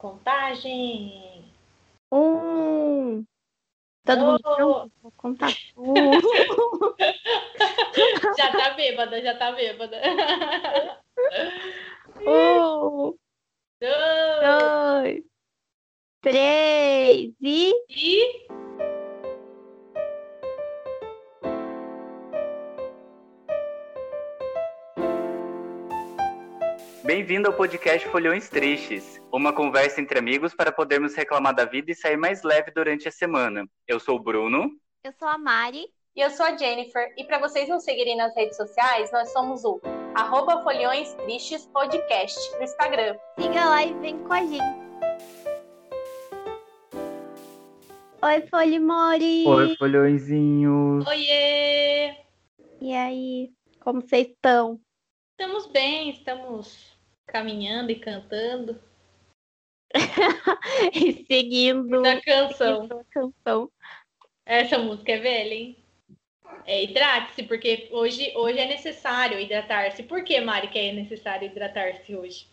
Contagem. Um. Todo mundo Oh. pronto? Vou contar. Um. já tá bêbada, já tá bêbada. um. Dois. Dois. Três. E. E Bem-vindo ao podcast Folhões Tristes, uma conversa entre amigos para podermos reclamar da vida e sair mais leve durante a semana. Eu sou o Bruno. Eu sou a Mari. E eu sou a Jennifer. E para vocês nos seguirem nas redes sociais, nós somos o arroba Folhões Tristes Podcast no Instagram. Siga lá e vem com a gente. Oi, Folimori. Oi, Folhõezinhos. oiê! E aí? Como vocês estão? Estamos bem, estamos caminhando e cantando. E seguindo Da canção. seguindo a canção. Essa música é velha, hein? É, hidrate-se, porque hoje, hoje é necessário hidratar-se. Por que, Mari, que é necessário hidratar-se hoje?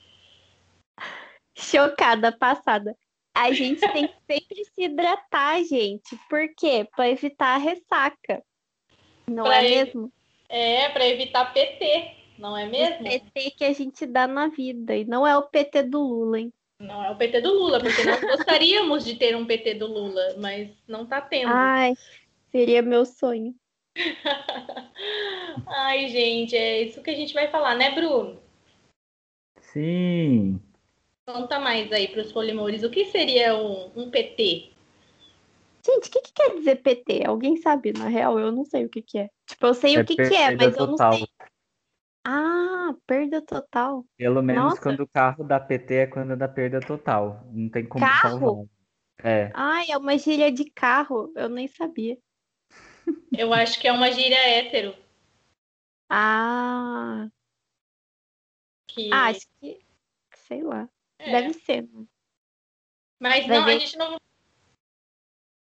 Chocada, passada. A gente tem que sempre se hidratar, gente. Por quê? Para evitar a ressaca. Não Pra é mesmo? É, para evitar PT, não é mesmo? O PT que a gente dá na vida. E não é o PT do Lula, hein? Não é o PT do Lula, porque nós gostaríamos de ter um PT do Lula, mas não tá tendo. Ai, seria meu sonho. Ai, gente, é isso que a gente vai falar, né, Bruno? Sim. Conta mais aí para os polimores. O que seria um, um PT? Gente, o que, que quer dizer PT? Alguém sabe, na real? Eu não sei o que, que é. Tipo, eu sei o que, que é, mas eu total. não sei. Ah, perda total. Pelo menos Nossa. quando o carro dá PT é quando dá perda total. Não tem como Carro? salvar. É. Ai, é uma gíria de carro. Eu nem sabia. Eu acho que é uma gíria hétero. Ah, Que... ah, acho que. Sei lá. é. Deve ser. né? Mas Vai não, a gente não,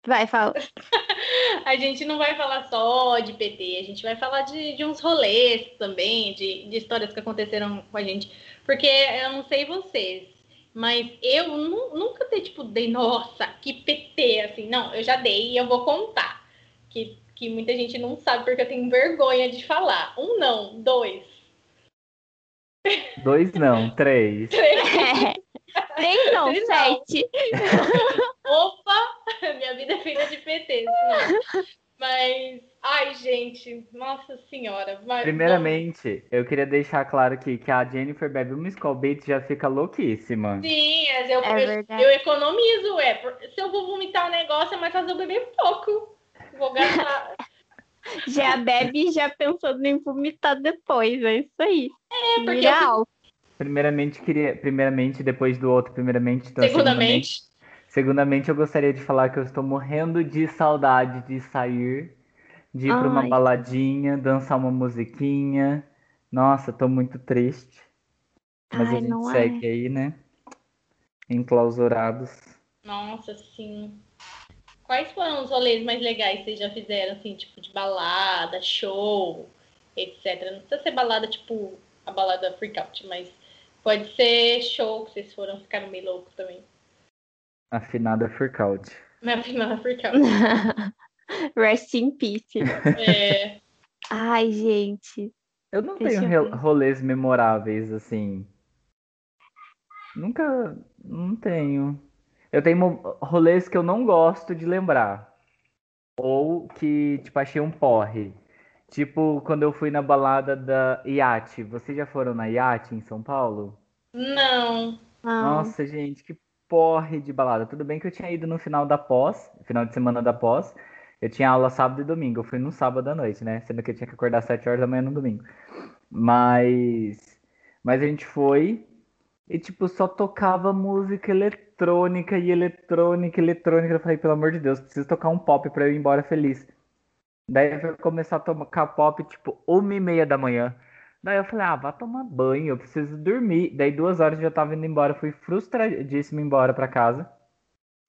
Vai, fala. a gente não vai falar só de PT, a gente vai falar de, de uns rolês também, de, de histórias que aconteceram com a gente. Porque eu não sei vocês, mas eu nu- nunca dei, tipo, dei, nossa, que PT, assim. Não, eu já dei e eu vou contar. Que, que muita gente não sabe porque eu tenho vergonha de falar. Um não, dois. Dois não, três. Três. Três não, Três não. sete. Opa! Minha vida é feita de PT, não. Mas, ai, gente, nossa senhora. Mas, Primeiramente, eu queria deixar claro aqui que a Jennifer bebe uma Skull Beats e já fica louquíssima. Sim, mas eu, É eu, eu economizo, é. Se eu vou vomitar um negócio, é mais fácil eu beber pouco. Vou gastar. Já bebe já pensando em vomitar depois. É isso aí. É, porque Vira eu- álcool. Primeiramente, queria, primeiramente, depois do outro, primeiramente, então, segundamente. Segundamente, eu gostaria de falar que eu estou morrendo de saudade de sair, de ir para uma baladinha, dançar uma musiquinha. Nossa, tô muito triste. Mas a Ai, gente não é. segue aí, né? Enclausurados. Nossa, sim. Quais foram os rolês mais legais que vocês já fizeram, assim, tipo de balada, show, etc. Não precisa ser balada, tipo, a balada freakout, mas pode ser show que vocês foram, ficaram meio loucos também. Afinada Furcaut. Minha final é freakout. Rest in peace. É, Ai, gente. Eu não Deixa tenho eu rolês memoráveis, assim. Nunca. Não tenho. Eu tenho rolês que eu não gosto de lembrar. Ou que, tipo, achei um porre. Tipo, quando eu fui na balada da Iate. Vocês já foram na Iate em São Paulo? Não. Nossa, gente, que porre de balada. Tudo bem que eu tinha ido no final da pós, final de semana da pós. Eu tinha aula sábado e domingo. Eu fui no sábado à noite, né? Sendo que eu tinha que acordar às 7 horas da manhã no domingo. Mas. Mas a gente foi e, tipo, só tocava música eletrônica e eletrônica, eletrônica. Eu falei, pelo amor de Deus, preciso tocar um pop pra eu ir embora feliz. Daí eu começar a tocar pop, tipo, uma e meia da manhã. Daí eu falei, ah, vá tomar banho, eu preciso dormir. Daí duas horas eu já tava indo embora, fui frustradíssimo embora pra casa.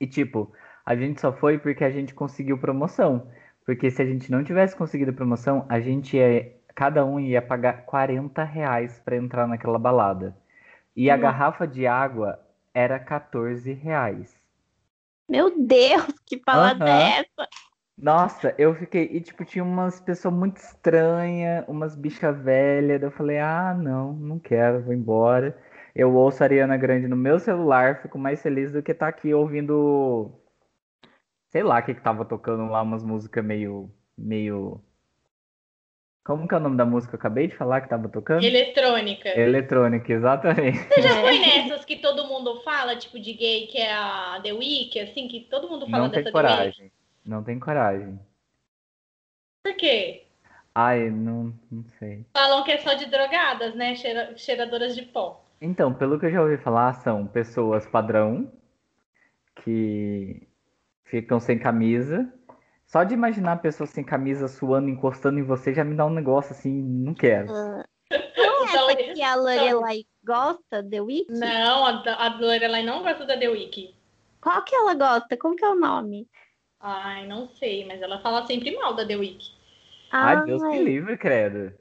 E tipo, a gente só foi porque a gente conseguiu promoção. Porque se a gente não tivesse conseguido promoção, a gente ia, cada um ia pagar 40 reais pra entrar naquela balada. E a Nossa. garrafa de água era 14 reais. Meu Deus, que balada é essa? Nossa, eu fiquei. E, tipo, tinha umas pessoas muito estranhas, umas bichas velhas. daí Eu falei, ah, não, não quero, vou embora. Eu ouço a Ariana Grande no meu celular, fico mais feliz do que estar aqui ouvindo. Sei lá o que que tava tocando lá, umas músicas meio. meio. Como que é o nome da música que eu acabei de falar que tava tocando? Eletrônica. Eletrônica, exatamente. Você já foi nessas que todo mundo fala, tipo de gay, que é a The Week, assim, que todo mundo fala Não dessa tem The Week? Não tem coragem. Por quê? Ai, não, não sei. Falam que é só de drogadas, né? Cheira- cheiradoras de pó. Então, pelo que eu já ouvi falar, são pessoas padrão que ficam sem camisa. Só de imaginar a pessoa sem camisa suando, encostando em você, já me dá um negócio assim, não quero. Não é essa que a Lorelai gosta, The Week? Não, a, a Lorelai não gosta da The Week. Qual que ela gosta? Como que é o nome? Ai, não sei, mas ela fala sempre mal da The Week. Ai, Deus me livre, credo.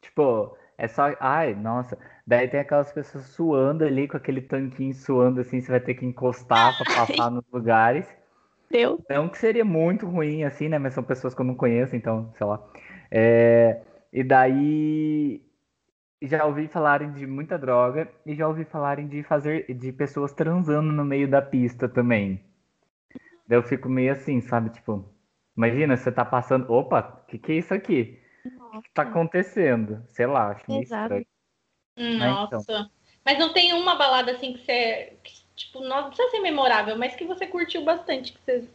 Tipo, é só. Ai, nossa. Daí tem aquelas pessoas suando ali, com aquele tanquinho suando assim, você vai ter que encostar pra passar nos lugares. Deus. Não que seria muito ruim, assim, né? Mas são pessoas que eu não conheço, então, sei lá. É, E daí já ouvi falarem de muita droga e já ouvi falarem de fazer de pessoas transando no meio da pista também. Daí eu fico meio assim, sabe? Tipo, imagina, você tá passando. Opa, o que, que é isso aqui? O que tá acontecendo? Sei lá, acho meio Exato. estranho. Nossa. então. Mas não tem uma balada assim que você. que, tipo, não precisa ser memorável, mas que você curtiu bastante, que você.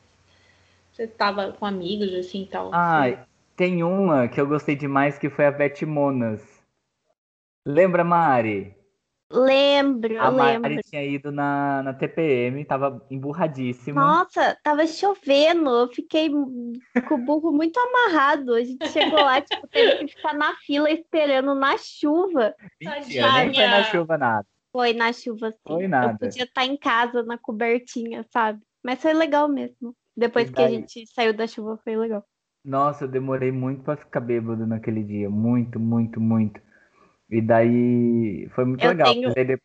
Você tava com amigos, assim e tal. Ah, tem uma que eu gostei demais que foi a Vetimonas. Lembra, Mari? Lembro, A Mari lembro. tinha ido na, na TPM, tava emburradíssima. Nossa, tava chovendo, eu fiquei com o burro muito amarrado. A gente chegou lá, tipo, teve que ficar na fila esperando na chuva. Mentira, nem foi na chuva nada. Foi na chuva, sim. Foi Eu nada. podia estar em casa, na cobertinha, sabe? Mas foi legal mesmo. Depois que a gente saiu da chuva, foi legal. Nossa, eu demorei muito pra ficar bêbado naquele dia. Muito, muito, muito. E daí foi muito Eu legal. tenho depois-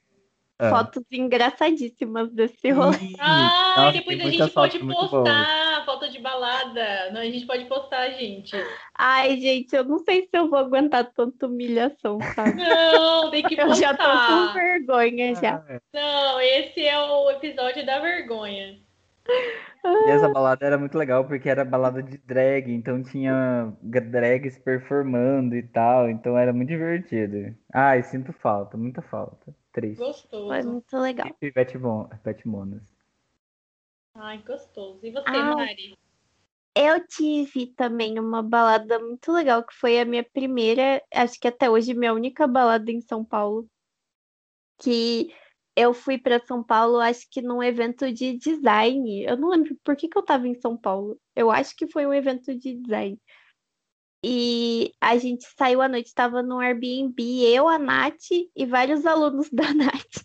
Ah. Fotos engraçadíssimas desse rolê. Ah, nossa, depois a gente pode postar foto de balada. Não, a gente pode postar, gente. Ai, gente, eu não sei se eu vou aguentar tanta humilhação, sabe? Não, tem que Eu postar. já tô com vergonha já. Ah, Não, esse é o episódio da vergonha. E essa balada era muito legal porque era balada de drag, então tinha drags performando e tal, então era muito divertido. Ai, sinto falta, muita falta. Triste. Gostoso. Foi muito legal. E Ivete Mon- Ivete Monas. Ai, gostoso. E você, Ah. Mari? Eu tive também uma balada muito legal, que foi a minha primeira, acho que até hoje minha única balada em São Paulo. Que eu fui para São Paulo, acho que num evento de design. Eu não lembro por que que eu tava em São Paulo. Eu acho que foi um evento de design. E a gente saiu à noite, estava no Airbnb, eu, a Nath e vários alunos da Nath.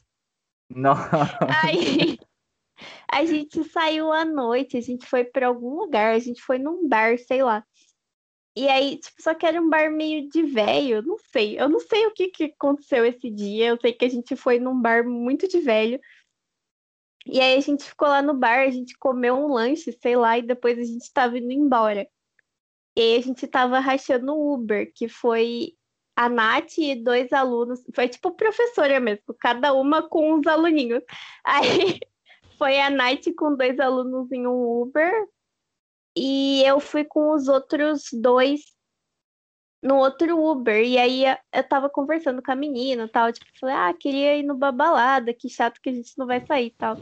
Nossa, Aí a gente saiu à noite, a gente foi pra algum lugar, a gente foi num bar, sei lá. E aí, tipo, só que era um bar meio de velho, não sei. Eu não sei o que que aconteceu esse dia. Eu sei que a gente foi num bar muito de velho. E aí a gente ficou lá no bar, a gente comeu um lanche, sei lá, e depois a gente tava indo embora. E aí a gente tava rachando o Uber, que foi a Nath e dois alunos, foi tipo professora mesmo, cada uma com uns aluninhos. Aí foi a Nath com dois alunos em um Uber e eu fui com os outros dois no outro Uber. E aí eu tava conversando com a menina e tal, tipo, falei, ah, queria ir no balada, que chato que a gente não vai sair e tal.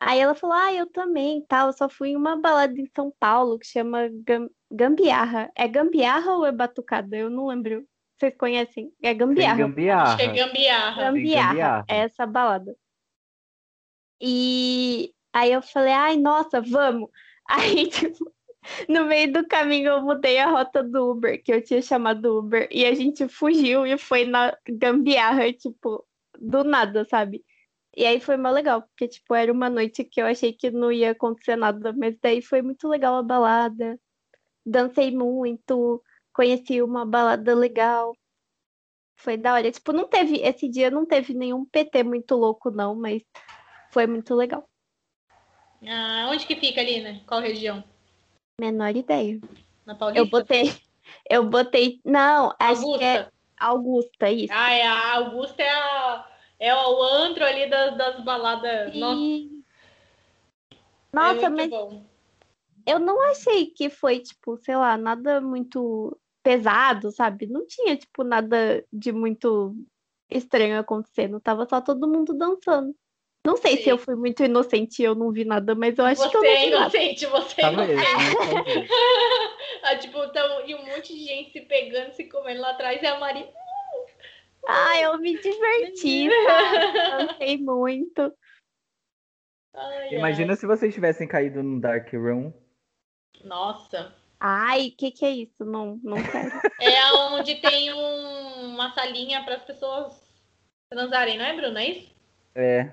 Aí ela falou, ah, eu também, tal, eu só fui em uma balada em São Paulo que chama Gam- Gambiarra. É Gambiarra ou é Batucada? Eu não lembro. Vocês conhecem? É tem Gambiarra. gambiarra. Acho que é gambiarra. Gambiarra, gambiarra. é essa balada. E aí eu falei, ai, nossa, vamos. Aí, tipo, no meio do caminho eu mudei a rota do Uber, que eu tinha chamado Uber, e a gente fugiu e foi na gambiarra, tipo, do nada, sabe? E aí foi mó legal, porque, tipo, era uma noite que eu achei que não ia acontecer nada, mas daí foi muito legal a balada. Dancei muito, conheci uma balada legal. Foi da hora. Tipo, não teve, esse dia não teve nenhum PT muito louco, não, mas Foi muito legal. Ah, onde que fica ali, né? Qual região? Menor ideia. Na Paulista? Eu botei. Eu botei. Não, acho Augusta. que é Augusta, isso. Ah, é, a Augusta é, a, é o antro ali das, das baladas. Nossa, E- é Nossa, muito mas bom. eu não achei que foi, tipo, sei lá, nada muito pesado, sabe? Não tinha, tipo, nada de muito estranho acontecendo. Tava só todo mundo dançando. Não sei se Sim. eu fui muito inocente e eu não vi nada, mas eu acho que eu Você não é vi nada. inocente, você é inocente. né? Ah, tipo, tão, e um monte de gente se pegando, se comendo lá atrás, e a Mari. Ah, eu me diverti, sabe? Dancei muito. Ai, Imagina ai. se vocês tivessem caído no Dark Room. Nossa. Ai, o que que é isso? Não, não quero. É onde tem um- uma salinha para as pessoas transarem, não é, Bruno? É isso? É,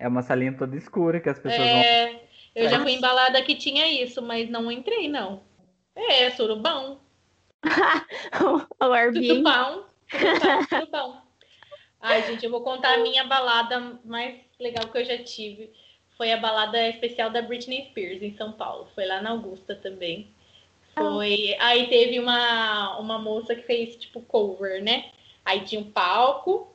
é uma salinha toda escura que as pessoas vão. É, eu já fui embalada que tinha isso, mas não entrei, não. É, surubão. o Airbnb. Tutupão, tutupão. Ai, gente, eu vou contar a minha balada mais legal que eu já tive. Foi a balada especial da Britney Spears em São Paulo. Foi lá na Augusta também. Foi. Aí teve uma, uma moça que fez tipo cover, né? Aí tinha um palco.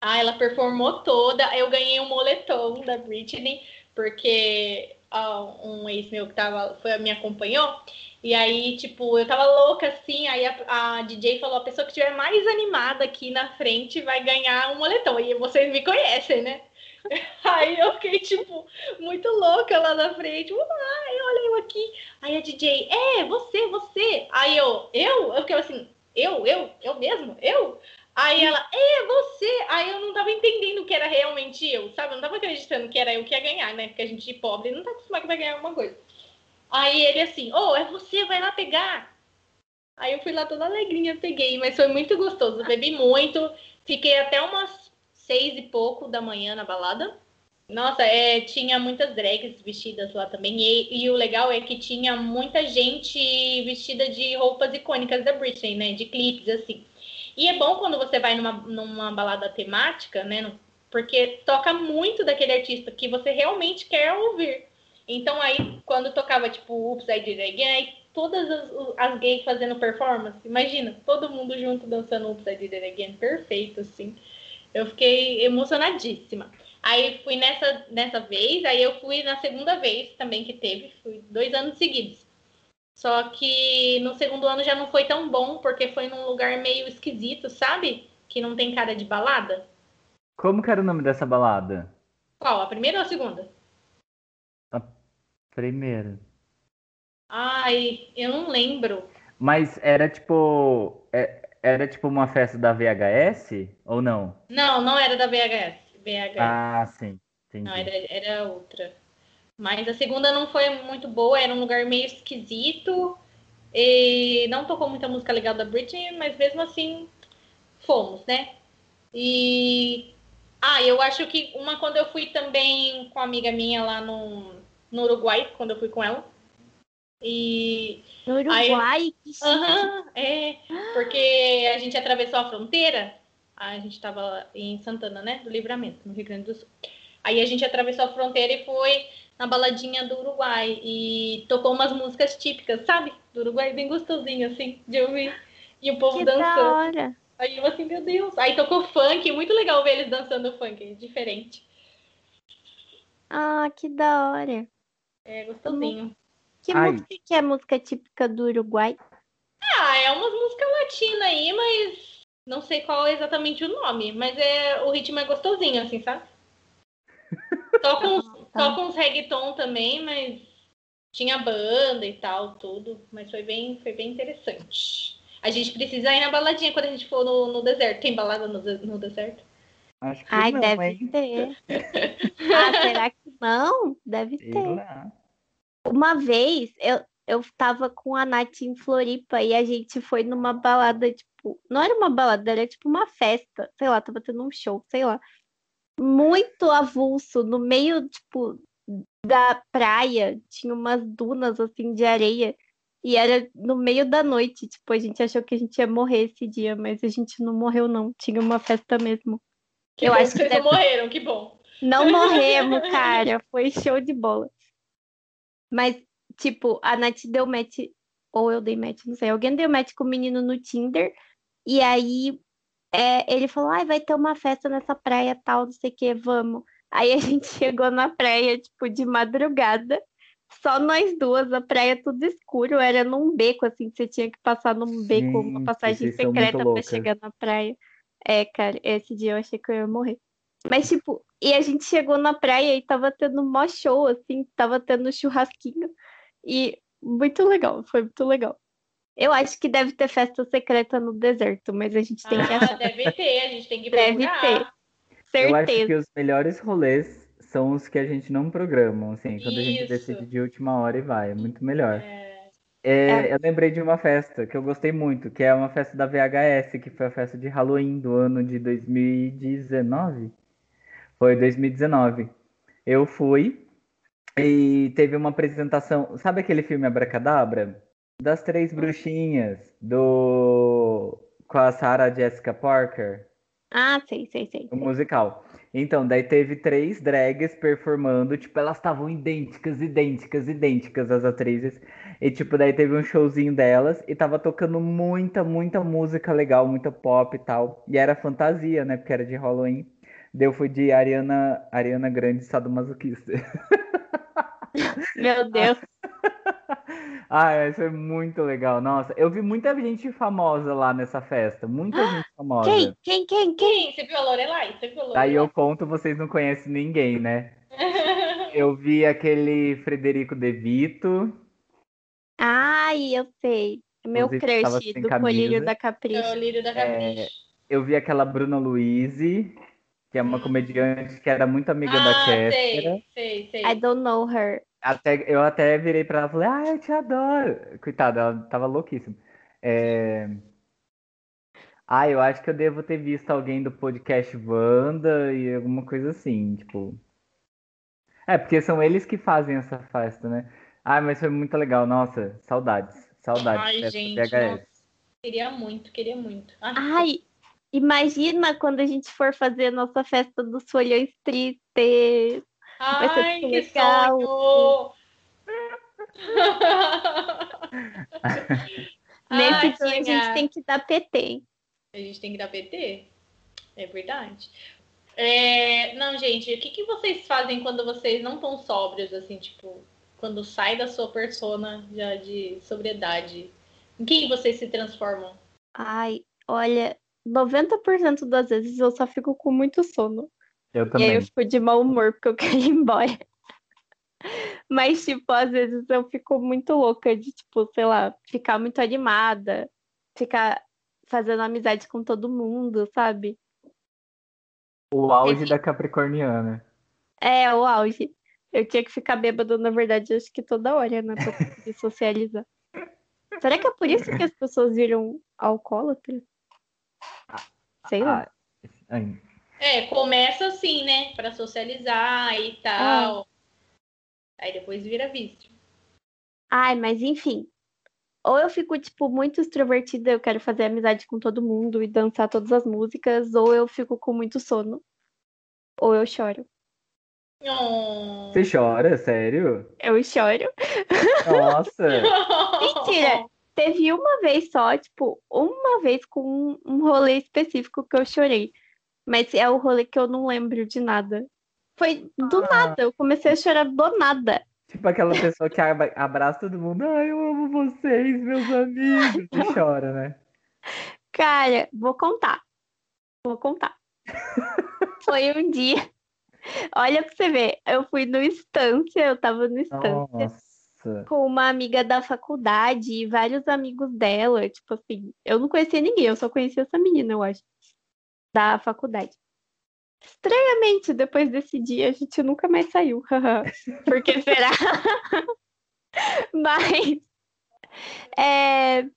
Ah, ela performou toda. Eu ganhei um moletom da Britney, porque ah, um ex meu que tava, foi, me acompanhou. E aí, tipo, eu tava louca assim. Aí a, a DJ falou: a pessoa que estiver mais animada aqui na frente vai ganhar um moletom. E vocês me conhecem, né? Aí eu fiquei, tipo, muito louca lá na frente. Ai, olha eu aqui. Aí a DJ, é, você, você. Aí eu, eu? Eu fiquei assim, eu, eu, eu mesmo? Eu? Aí ela, é, você. Aí eu não tava entendendo que era realmente eu, sabe? Eu não tava acreditando que era eu que ia ganhar, né? Porque a gente pobre não tá acostumado vai ganhar alguma coisa. Aí ele assim, ô, oh, é você, vai lá pegar. Aí eu fui lá toda alegrinha, peguei, mas foi muito gostoso. Bebi muito, fiquei até umas seis e pouco da manhã na balada. Nossa, é, tinha muitas drags vestidas lá também. E, e o legal é que tinha muita gente vestida de roupas icônicas da Britney, né? De clipes, assim. E é bom quando você vai numa, numa balada temática, né? Porque toca muito daquele artista que você realmente quer ouvir. Então aí, quando tocava, tipo, Oops, I Did It Again, todas as, as gays fazendo performance, imagina, todo mundo junto dançando Oops, I Did It Again, perfeito, assim. Eu fiquei emocionadíssima. Aí fui nessa, nessa vez, aí eu fui na segunda vez também que teve, fui dois anos seguidos. Só que no segundo ano já não foi tão bom, porque foi num lugar meio esquisito, sabe? Que não tem cara de balada. Como que era o nome dessa balada? Qual? A primeira ou a segunda? Primeira. Ai, eu não lembro. Mas era tipo. é- Era tipo uma festa da VHS? Ou não? Não, não era da VHS. VHS. Ah, sim. Entendi. Não, era, era outra. Mas a segunda não foi muito boa, era um lugar meio esquisito. E não tocou muita música legal da Britney, mas mesmo assim fomos, né? E. Ah, eu acho que uma quando eu fui também com uma amiga minha lá no, no Uruguai, quando eu fui com ela. E. No Uruguai, chique. Aham, é. Porque a gente atravessou a fronteira. A gente tava em Santana, né? Do Livramento, no Rio Grande do Sul. Aí a gente atravessou a fronteira e foi na baladinha do Uruguai. E tocou umas músicas típicas, sabe? Do Uruguai, bem gostosinho, assim, de ouvir. E o povo Que da dançando. hora. Aí eu assim, meu Deus. Aí tocou funk, muito legal ver eles dançando funk, diferente. Ah, que da hora. É gostosinho. Que Ai. música que é música típica do Uruguai? Ah, é umas músicas latinas aí, mas não sei qual é exatamente o nome. Mas é, o ritmo é gostosinho, assim, sabe? Toca uns, tá. toca uns reggaeton também, mas tinha banda e tal, tudo. Mas foi bem, foi bem interessante. A gente precisa ir na baladinha quando a gente for no, no deserto. Tem balada no, no deserto? Acho que Ai, não, deve hein? ter. ah, será que não? Deve Sei ter. lá. Uma vez eu, eu tava com a Nath em Floripa e a gente foi numa balada, tipo, não era uma balada, era tipo uma festa, sei lá, tava tendo um show, sei lá. Muito avulso, no meio, tipo, da praia, tinha umas dunas assim de areia. E era no meio da noite, tipo, a gente achou que a gente ia morrer esse dia, mas a gente não morreu, não. Tinha uma festa mesmo. Que Eu bom acho que vocês não deve- morreram, que bom. Não morremos, cara. Foi show de bola. Mas, tipo, a Nath deu match, ou eu dei match, não sei. Alguém deu match com o menino no Tinder. E aí é, ele falou: ai, vai ter uma festa nessa praia tal, não sei o que, vamos. Aí a gente chegou na praia, tipo, de madrugada. Só nós duas, a praia tudo escuro, era num beco, assim, você tinha que passar num beco, uma passagem secreta loucas. chegar na praia. É, cara, esse dia eu achei que eu ia morrer. Mas, tipo, e a gente chegou na praia e tava tendo mó show, assim, tava tendo churrasquinho. E muito legal, foi muito legal. Eu acho que deve ter festa secreta no deserto, mas a gente tem que Ah, achar. deve ter, a gente tem que Deve procurar. ter. Eu acho que Certeza. os melhores rolês são os que a gente não programa, assim, quando a gente Isso. decide de última hora e vai, é muito melhor. É, É, Eu lembrei de uma festa que eu gostei muito, que é uma festa da VHS, que foi a festa de Halloween do ano de 2019. Foi 2019. Eu fui e teve uma apresentação. Sabe aquele filme Abracadabra? Das Três Bruxinhas, do com a Sarah Jessica Parker. Ah, sei, sei, sei. O sei. musical. Então, daí teve três drags performando, tipo, elas estavam idênticas, idênticas, idênticas as atrizes. E tipo, daí teve um showzinho delas e tava tocando muita, muita música legal, muita pop e tal. E era fantasia, né? Porque era de Halloween. Daí eu fui de Ariana, Ariana Grande sadomasoquista. Meu Deus. Ah, isso é muito legal. Nossa, eu vi muita gente famosa lá nessa festa. Muita gente famosa. Quem? Quem? Quem? Quem? Você viu a Lorelai? Você viu a Lorelai? Aí eu conto, vocês não conhecem ninguém, né? Eu vi aquele Frederico De Vito. Ai, eu sei. Meu Inclusive, tava crush do Colírio da É o Capricho. lírio da Capricho. Eu vi aquela Bruna Luiz, que é uma comediante que era muito amiga da ah, Kéfera. sei, sei, sei. I don't know her. Até, eu até virei pra ela e falei, ah, eu te adoro. Coitada, ela tava louquíssima. É... Ah, eu acho que eu devo ter visto alguém do podcast Wanda e alguma coisa assim, tipo. É, porque são eles que fazem essa festa, né? Ah, mas foi muito legal, nossa, saudades. Saudades. Ai, gente, nossa. Queria muito, queria muito. Ai, Ai, imagina quando a gente for fazer nossa festa dos folhões tristes. Ai, que legal. sonho! Nesse Ai, dia a gente tem que dar PT? A gente tem que dar PT? É verdade. É, não, gente, o que, que vocês fazem quando vocês não estão sóbrios, assim, tipo, quando sai da sua persona já de sobriedade? Em quem vocês se transformam? Ai, olha, 90% das vezes eu só fico com muito sono. Eu E aí também. eu fico de mau humor porque eu quero ir embora. Mas, tipo, às vezes eu fico muito louca de, tipo, sei lá, ficar muito animada, ficar fazendo amizade com todo mundo, sabe? O auge da Capricorniana. É, o auge. Eu tinha que ficar bêbado, na verdade, acho que toda hora, né? Pra conseguir socializar. Será que é por isso que as pessoas viram alcoólatras? Sei lá. Ah, É, começa assim, né? Pra socializar e tal. Aí depois vira vício. Ai, mas enfim. Ou eu fico, tipo, muito extrovertida, eu quero fazer amizade com todo mundo e dançar todas as músicas, ou eu fico com muito sono. Ou eu choro. Oh. Você chora, sério? Eu choro. Nossa! Mentira! Teve uma vez só, tipo, uma vez com um rolê específico que eu chorei. Mas é o rolê que eu não lembro de nada. Foi do Ah. nada, eu comecei a chorar do nada. Tipo aquela pessoa que abra- abraça todo mundo. Ai, eu amo vocês, meus amigos. E chora, né? Cara, vou contar. Vou contar. Foi um dia. Olha pra você ver, eu fui no Estância, eu tava no Estância Nossa. com uma amiga da faculdade e vários amigos dela. Tipo assim, eu não conhecia ninguém, eu só conhecia essa menina, eu acho, da faculdade. Estranhamente, depois desse dia, a gente nunca mais saiu. Por que será? Mas. É,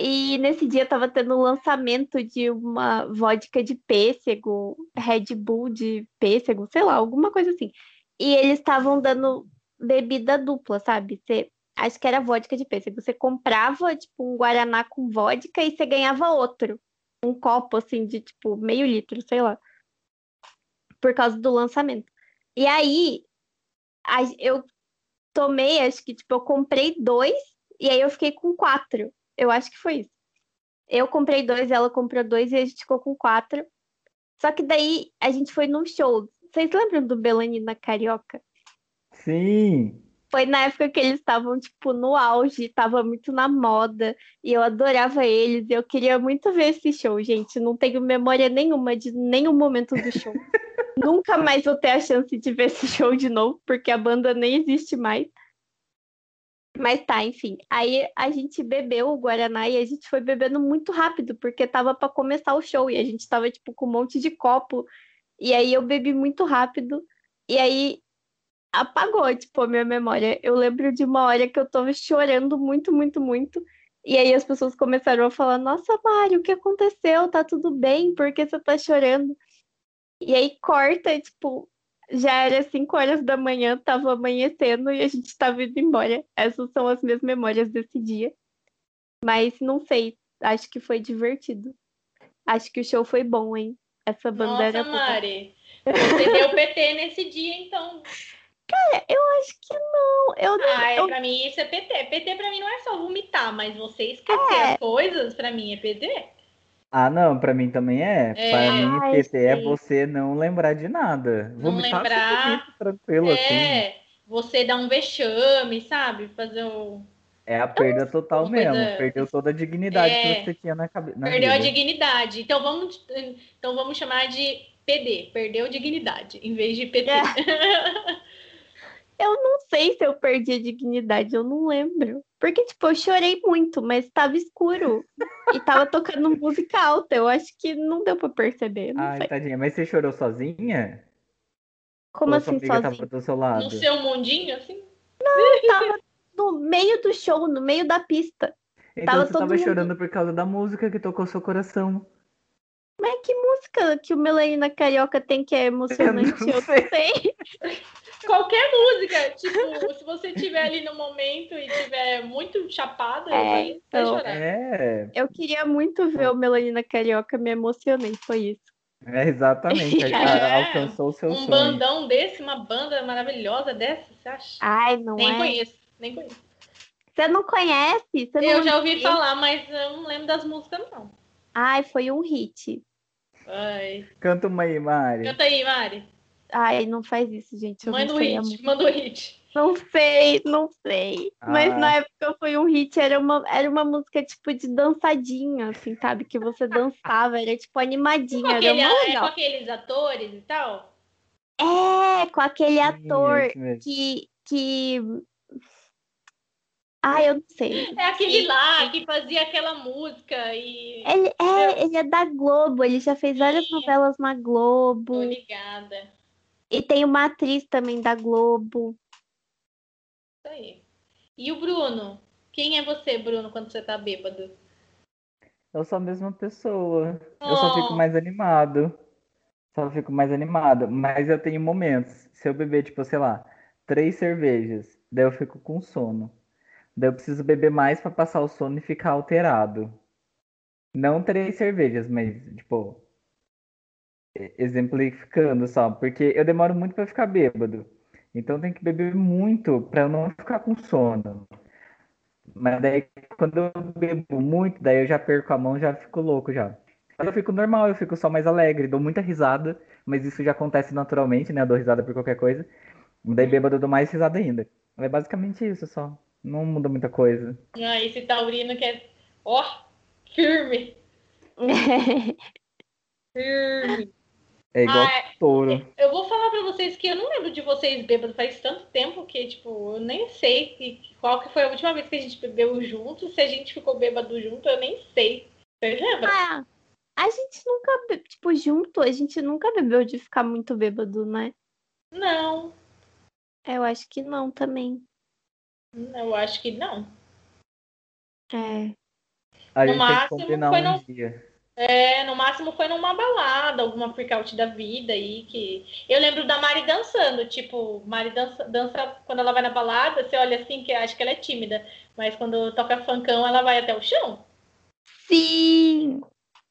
e nesse dia tava tendo o lançamento de uma vodka de pêssego, Red Bull de pêssego, sei lá, alguma coisa assim. E eles estavam dando bebida dupla, sabe? Você, acho que era vodka de pêssego. Você comprava, tipo, um guaraná com vodka e você ganhava outro. Um copo, assim, de, tipo, meio litro, sei lá. por causa do lançamento. E aí, eu tomei, acho que, tipo, eu comprei dois e aí eu fiquei com quatro. Eu acho que foi isso. Eu comprei dois, ela comprou dois e a gente ficou com quatro. Só que daí a gente foi num show. Vocês lembram do Belanina Carioca? Sim. Foi na época que eles estavam, tipo, no auge, tava muito na moda, e eu adorava eles, e eu queria muito ver esse show, gente. Não tenho memória nenhuma de nenhum momento do show. Nunca mais vou ter a chance de ver esse show de novo, porque a banda nem existe mais. Mas tá, enfim. Aí a gente bebeu o Guaraná e a gente foi bebendo muito rápido, porque tava pra começar o show, e a gente tava, tipo, com um monte de copo. E aí eu bebi muito rápido, e aí apagou, tipo, a minha memória. Eu lembro de uma hora que eu tava chorando muito, muito, muito. E aí as pessoas começaram a falar: Nossa, Mari, o que aconteceu? Tá tudo bem? Por que você tá chorando? E aí corta, tipo, já era 5 horas da manhã, tava amanhecendo e a gente tava indo embora. Essas são as minhas memórias desse dia. Mas não sei, acho que foi divertido. Acho que o show foi bom, hein? Essa banda era Nossa, boa. Mari. Você deu PT nesse dia, então. Eu acho que não. Eu não. Ah, é, eu- pra mim isso é PT. PT pra mim não é só vomitar, mas você esquecer É. as coisas, pra mim é PT. Ah, não, pra mim também é. É. Pra mim, Ai, PT é sei. você não lembrar de nada. Não Vomitar, você lembrar. vomita tranquilo, assim. É, você dar um vexame, sabe? Fazer o. É a perda total uma mesmo. coisa- Perdeu toda a dignidade É. que você tinha na cabeça. Perdeu a dignidade. Então vamos, então vamos chamar de PD. Perdeu dignidade, em vez de PT. É. Eu não sei se eu perdi a dignidade, eu não lembro. Porque, tipo, eu chorei muito, mas tava escuro. e tava tocando música alta. Eu acho que não deu pra perceber. Não Ai, sei. tadinha. Mas você chorou sozinha? Como Ou sua assim, amiga sozinho? tava do seu lado? No seu mundinho, assim. Tava no meio do show, no meio da pista. Então tava você todo tava mundo- chorando por causa da música que tocou seu coração. Mas que música que o Melanina Carioca tem que é emocionante? Eu não Eu não sei. Qualquer música, tipo, se você estiver ali no momento e tiver muito chapada, É, vai, vai então. chorar. É, Eu queria muito ver o Melanina Carioca, me emocionei, foi isso. é exatamente. a- É. a- alcançou o seu Um sonho. bandão desse, uma banda maravilhosa dessa, você acha? Ai, não nem é? conheço, nem conheço. Você não conhece? Você não Eu já ouvi viu? falar, mas eu não lembro das músicas, não. Ai, foi um hit. Ai. Canta uma aí, Mari. Canta aí, Mari. Ai, não faz isso, gente. Eu Manda o hit, manda o hit. Não sei, não sei. Mas Ah. na época foi um hit, era uma, era uma música tipo de dançadinha, assim, sabe? Que você dançava, era tipo Com, animadinha, era aquele, mó é, com legal. aqueles atores e tal? É, com aquele ator que, que... Ai, eu não sei. É aquele lá que fazia aquela música e. Ele é, ele é da Globo, ele já fez várias Sim. novelas na Tô Globo. ligada. E tem uma atriz também da Globo. Isso aí. E o Bruno? Quem é você, Bruno, quando você tá bêbado? Eu sou a mesma pessoa. Eu só Oh. fico mais animado. Só fico mais animado. Mas eu tenho momentos. Se eu beber, tipo, sei lá, três cervejas, daí eu fico com sono. Daí eu preciso beber mais pra passar o sono e ficar alterado. Não três cervejas, mas, tipo, exemplificando só. Porque eu demoro muito pra ficar bêbado. Então tem que beber muito pra eu não ficar com sono. Mas daí quando eu bebo muito, daí eu já perco a mão, já fico louco já. Quando eu fico normal, eu fico só mais alegre, dou muita risada, mas isso já acontece naturalmente, né? Eu dou risada por qualquer coisa. Daí bêbado eu dou mais risada ainda. É basicamente isso só. Não muda muita coisa. Ah, esse taurino que é, ó, firme. Firme. É igual Ah, touro. Eu vou falar pra vocês que eu não lembro de vocês bêbados faz tanto tempo que, tipo, eu nem sei que- qual que foi a última vez que a gente bebeu junto, se a gente ficou bêbado junto, eu nem sei. Vocês lembram? Ah, a gente nunca, tipo, junto, a gente nunca bebeu de ficar muito bêbado, né? Não, Eu acho que não também. eu acho que não. É. A No gente tem que máximo, combinar foi um no- dia. É, no máximo foi numa balada, alguma freakout da vida aí que. Eu lembro da Mari dançando, tipo, Mari dança, dança quando ela vai na balada, você olha assim que acha que ela é tímida, mas quando toca funkão ela vai até o chão. Sim!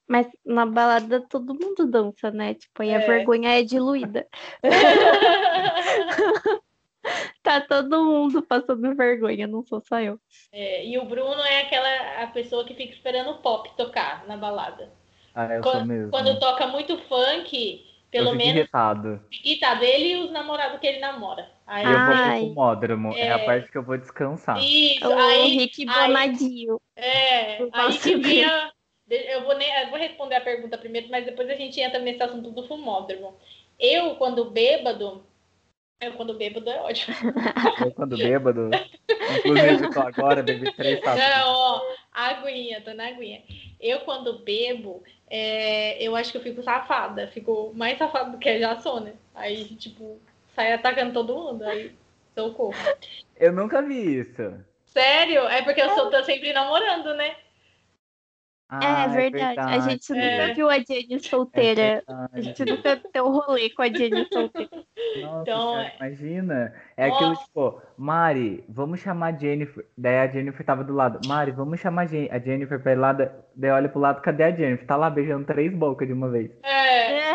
Mas na balada todo mundo dança, né? Tipo, aí a É. vergonha é diluída. Tá todo mundo passando vergonha, não sou só eu. É, e o Bruno é aquela a pessoa que fica esperando o pop tocar na balada. Ah, eu sou Quando, mesmo. quando toca muito funk, pelo eu menos irritado. irritado, ele e os namorados que ele namora. Aí Eu vou Ai. pro pomódromo. É... a É. parte que eu vou descansar. Isso, O aí, Rick Bonadio. é, Eu aí que vinha. Eu vou, nem, eu vou responder a pergunta primeiro, mas depois a gente entra nesse assunto do fumódromo. Eu, quando bêbado, eu quando bêbado é ótimo. Eu quando bêbado. Inclusive, tô agora, bebi três taças. Não, ó, aguinha, tô na aguinha. Eu, quando bebo, é, eu acho que eu fico safada. Fico mais safada do que já sou, né? Aí, tipo, sai atacando todo mundo. Aí, socorro. Eu nunca vi isso. Sério? É porque eu sou, tô sempre namorando, né? Ah, é verdade. A gente É. nunca viu a Jenny solteira. A verdade. gente nunca deu rolê com a Jenny solteira. Nossa, Então, cara, é- imagina. É aquilo Nossa. tipo, Mari, vamos chamar a Jennifer. Daí a Jennifer tava do lado. Mari, vamos chamar a Jen- a Jennifer pra ir lá. da- Daí olha pro lado, cadê a Jennifer? Tá lá beijando três bocas de uma vez. É,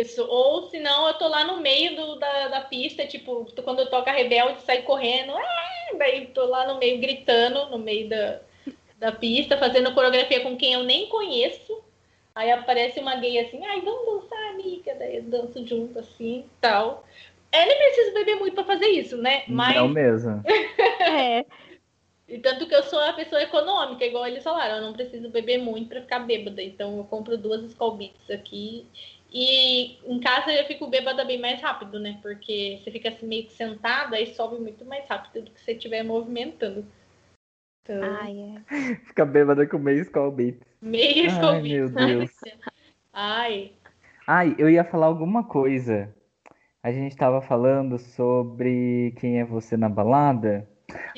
isso. Ou senão eu tô lá no meio do- da, da pista, tipo, quando eu toco a rebelde, sai correndo. Ah! Daí tô lá no meio gritando, no meio da, da pista, fazendo coreografia com quem eu nem conheço. Aí aparece uma gay assim, ai, vamos dançar, amiga. Daí eu danço junto, assim, tal. Eu nem preciso beber muito pra fazer isso, né? Mas, Não mesmo. É. e tanto que eu sou uma pessoa econômica, igual eles falaram, eu não preciso beber muito pra ficar bêbada. Então eu compro duas Skull Beats aqui. E em casa eu fico bêbada bem mais rápido, né? Porque você fica assim meio que sentada e sobe muito mais rápido do que você estiver movimentando. Então, Ai, é. Fica bêbada com meio Skull Beats. meio Ai, Skull meu Beats. Deus. Ai, Ai, eu ia falar alguma coisa. A gente tava falando sobre quem é você na balada.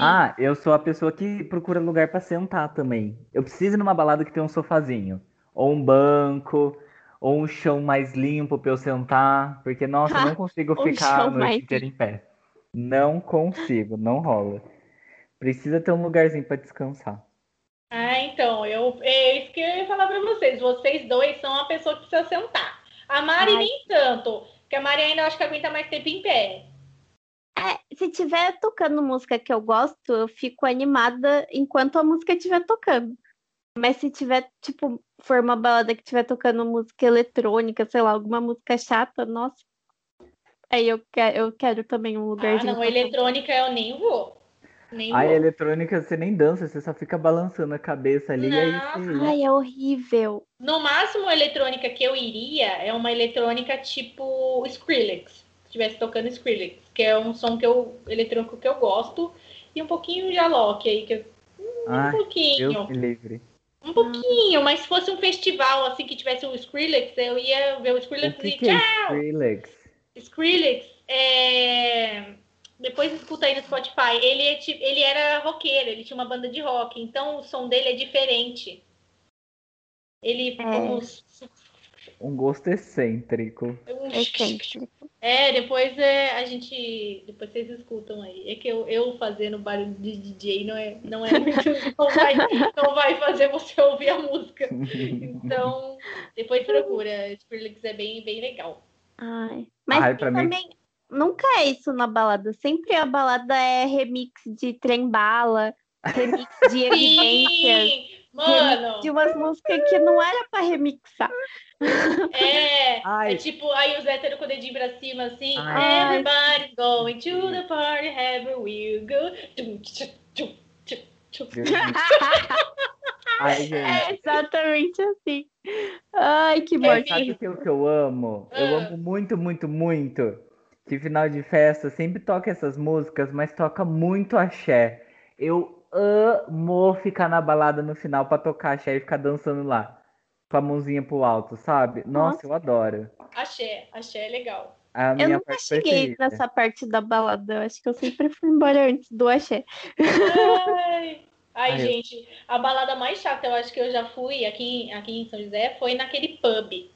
Ah, eu sou a pessoa que procura lugar pra sentar também. Eu preciso ir numa balada que tem um sofazinho, ou um banco, ou um chão mais limpo pra eu sentar, porque nossa, eu não consigo Um ficar a chão mais noite inteira em pé. Não consigo, não rola. Precisa ter um lugarzinho pra descansar. Ah, então, eu, é isso que eu ia falar pra vocês. Vocês dois são a pessoa que precisa sentar. A Mari Ai. nem tanto, porque a Mari ainda acho que aguenta mais tempo em pé. É, se tiver tocando música que eu gosto, eu fico animada enquanto a música estiver tocando. Mas se tiver, tipo, for uma balada que estiver tocando música eletrônica, sei lá, alguma música chata, nossa. Aí eu quero, eu quero também um Ah, lugarzinho. não, pra eletrônica eu nem vou. Nem Ai, eletrônica você nem dança, você só fica balançando a cabeça ali e aí Nossa. você- Ai, é horrível. No máximo, a eletrônica que eu iria é uma eletrônica tipo Skrillex. Se estivesse tocando Skrillex, que é um som que eu, eletrônico que eu gosto. E um pouquinho de Alok aí, que eu, um Ai, pouquinho. Deus me livre. Um pouquinho, mas se fosse um festival assim que tivesse o Skrillex, eu ia ver o O Skrillex que e que é tchau! Skrillex? Skrillex é. Depois escuta aí no Spotify. Ele, é ele era roqueiro, ele tinha uma banda de rock, então o som dele é diferente. Ele. É. os- Um gosto excêntrico. um- Excêntrico. É, depois é, a gente. Depois vocês escutam aí. É que eu, eu fazendo barulho de DJ não é, não é muito. Não vai, não vai fazer você ouvir a música. Então, depois procura. Skrillex é bem, bem legal. Ai. Mas Ai, pra mim- também nunca é isso na balada. Sempre a balada é remix de trem bala, remix de evidências. Sim! Mano! de umas músicas que não era pra remixar. É, Ai. é tipo, aí os héteros com o dedinho pra cima, assim. Ai. Everybody's going to the party, wherever we go. Tum, tchum, tchum, tchum, tchum. Deus me- Ai, gente. É exatamente assim. Ai, que É, morte. Sabe o que eu, que eu amo? Eu Ah. amo muito, muito, muito. Que final de festa sempre toca essas músicas, mas toca muito axé. Eu amo ficar na balada no final pra tocar axé e ficar dançando lá. Com a mãozinha pro alto, sabe? Nossa, Nossa. eu adoro. Axé, axé é legal. A Eu minha nunca parte cheguei preferida. nessa parte da balada. Eu acho que eu sempre fui embora antes do axé. Ai, ai, Ai, eu- gente, a balada mais chata, eu acho que eu já fui aqui, aqui em São José, foi naquele pub.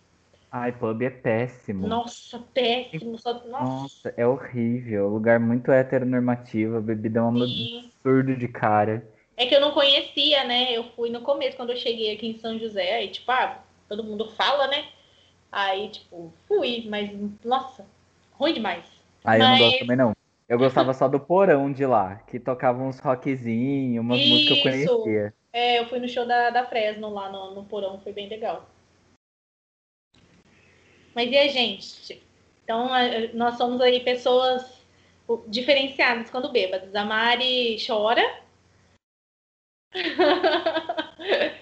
Ai, pub é péssimo. Nossa, péssimo. Só, nossa, Nossa, é horrível. Lugar muito heteronormativo. A bebida é um sim. absurdo de cara. É que eu não conhecia, né? Eu fui no começo, quando eu cheguei aqui em São José, aí, tipo, ah, todo mundo fala, né? Aí, tipo, fui, mas, nossa, ruim demais. Aí eu não Mas- gosto também, não. Eu gostava só do porão de lá, que tocava uns rockzinhos, umas músicas que eu Isso. conhecia. É, eu fui no show da, da Fresno lá no, no Porão, foi bem legal. Mas e a gente? Então, nós somos aí pessoas diferenciadas quando bêbadas. A Mari chora.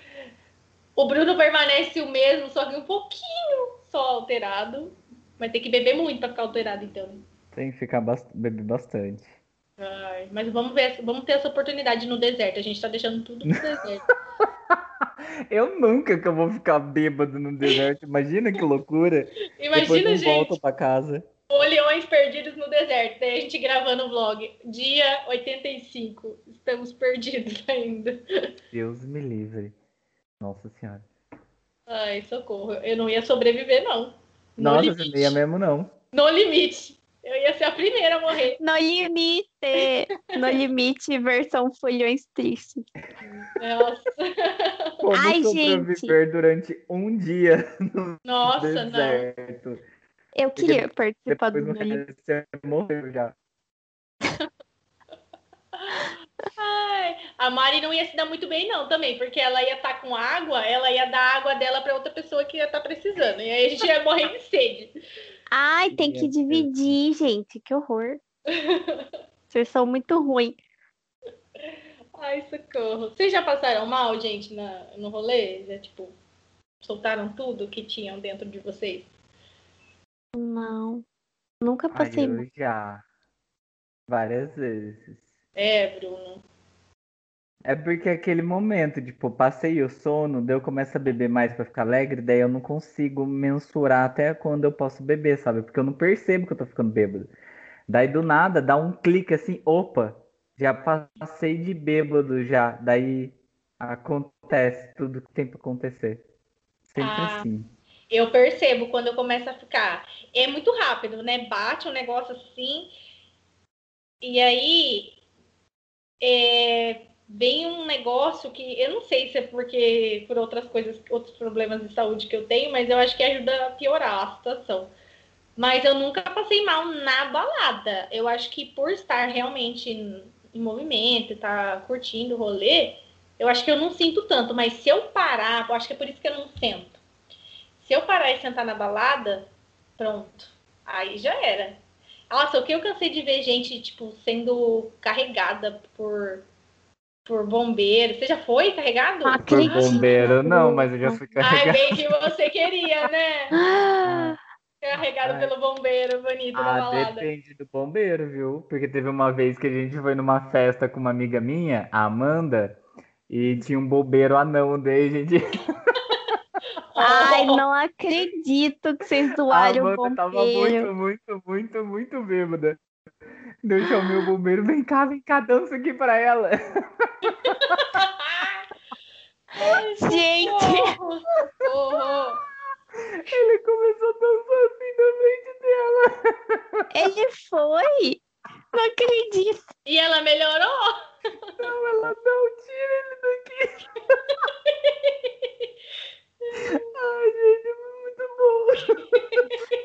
o Bruno permanece o mesmo, só que um pouquinho só alterado. Mas tem que beber muito pra ficar alterado, então. Tem que ficar bast... beber bastante. Ai, mas vamos ver, vamos ter essa oportunidade no deserto. A gente tá deixando tudo no deserto. Eu nunca que eu vou ficar bêbado no deserto. Imagina que loucura. Depois Imagina, não gente. volto pra casa. Olhões perdidos no deserto. Daí a gente gravando o vlog. Dia 85. Estamos perdidos ainda. Deus me livre. Nossa senhora. Ai, socorro. Eu não ia sobreviver, não. No Nossa, limite. você não ia mesmo, não. No limite. Eu ia ser a primeira a morrer. No limite! No limite, versão folhões tristes. Nossa, Como Ai, sobreviver durante um dia no Nossa não. deserto? Eu Porque queria participar do Limite. resto você morreu já. Ai, a Mari não ia se dar muito bem, não, também, porque ela ia estar com água, ela ia dar água dela para outra pessoa que ia estar precisando. E aí a gente ia morrer de sede. Ai, tem que dividir, gente. Que horror. Vocês são muito ruins. Ai, socorro. Vocês já passaram mal, gente, na, no rolê? Já, tipo, soltaram tudo que tinham dentro de vocês? Não. Nunca Ai, passei mal. eu já. Várias vezes. É, Bruno. É porque é aquele momento, tipo, passei o sono, daí eu começo a beber mais pra ficar alegre, daí eu não consigo mensurar até quando eu posso beber, sabe? Porque eu não percebo que eu tô ficando bêbado. Daí do nada dá um clique assim, opa, já passei de bêbado já. Daí acontece tudo que tem pra acontecer. Sempre Ah. assim. Eu percebo quando eu começo a ficar. É muito rápido, né? Bate um negócio assim. E aí. É, vem um negócio que eu não sei se é porque por outras coisas, outros problemas de saúde que eu tenho, mas eu acho que ajuda a piorar a situação. Mas eu nunca passei mal na balada. Eu acho que por estar realmente em, movimento, estar curtindo o rolê, eu acho que eu não sinto tanto. Mas se eu parar, eu acho que é por isso que eu não sento. Se eu parar e sentar na balada, pronto. Aí já era. Nossa, o que eu cansei de ver gente, tipo, sendo carregada por, por bombeiro. Você já foi carregado? Ah, Por bombeiro, não, mas eu já fui Ai, carregado. bem que você queria, né? Carregado Ai. pelo bombeiro bonito na Ah, balada. depende do bombeiro, viu? Porque teve uma vez que a gente foi numa festa com uma amiga minha, a Amanda, e tinha um bombeiro anão, daí gente. Ai, não acredito que vocês A zoaram o Amanda tava bombeiro. muito, muito, muito, muito bêbada. Daí eu chamei o bombeiro, vem cá, vem cá, dança aqui pra ela. Gente. Ele começou a dançar assim na frente dela. ele foi? Não acredito. E ela melhorou? Não, ela não, tira ele daqui. Ai, gente, foi muito bom.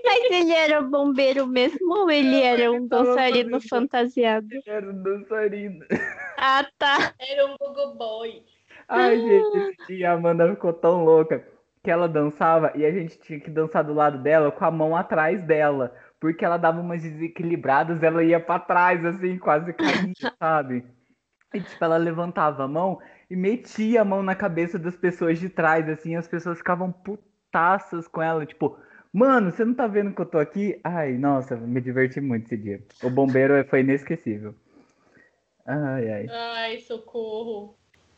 Mas ele era bombeiro mesmo ou ele era um dançarino fantasiado? Era um dançarino. Ah, tá. Era um Google Boy. Ai, gente, esse dia a Amanda ficou tão louca que ela dançava e a gente tinha que dançar do lado dela com a mão atrás dela. Porque ela dava umas desequilibradas, ela ia pra trás, assim, quase caindo, sabe? E, tipo, ela levantava a mão e metia a mão na cabeça das pessoas de trás, assim, e as pessoas ficavam putaças com ela, tipo, mano, você não tá vendo que eu tô aqui? Ai, nossa, me diverti muito esse dia. O bombeiro foi inesquecível. Ai, ai. Ai, socorro.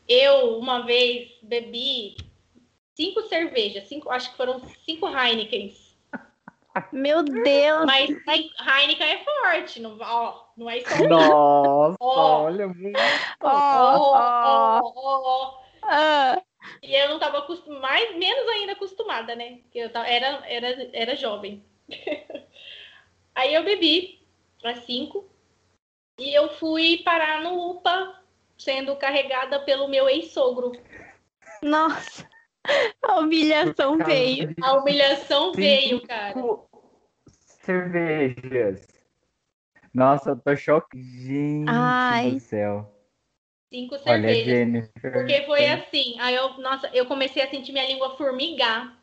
Eu, uma vez, bebi cinco cervejas, cinco, acho que foram cinco Heinekens. Meu Deus. Mas cinco- Heineken é forte, não, ó, não é só um. Nossa, Ó. olha muito. Ó, Ó, ó. ó, ó, ó. Ah, E eu não tava acostumada, mais, menos ainda acostumada, né? Porque eu tava, era, era, era jovem. Aí eu bebi as cinco e eu fui parar no UPA sendo carregada pelo meu ex-sogro. Nossa, a humilhação causa veio. A humilhação cinco veio, cara. Cervejas. Nossa, eu tô chocado. Gente Ai. do céu. Cinco cervejas. Porque foi assim, aí eu, nossa, eu comecei a sentir minha língua formigar.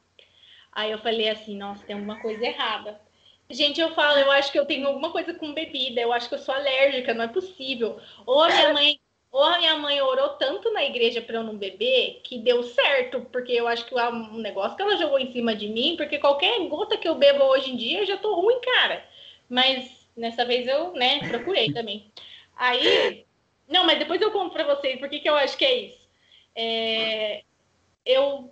Aí eu falei assim, nossa, tem alguma coisa errada. Gente, eu falo, eu acho que eu tenho alguma coisa com bebida, eu acho que eu sou alérgica, não é possível. Ou a minha mãe, ou a minha mãe orou tanto na igreja para eu não beber que deu certo, porque eu acho que o um negócio que ela jogou em cima de mim, porque qualquer gota que eu bebo hoje em dia eu já tô ruim, cara. Mas nessa vez eu, né, procurei também. Aí, não, mas depois eu conto pra vocês por que eu acho que é isso. É, eu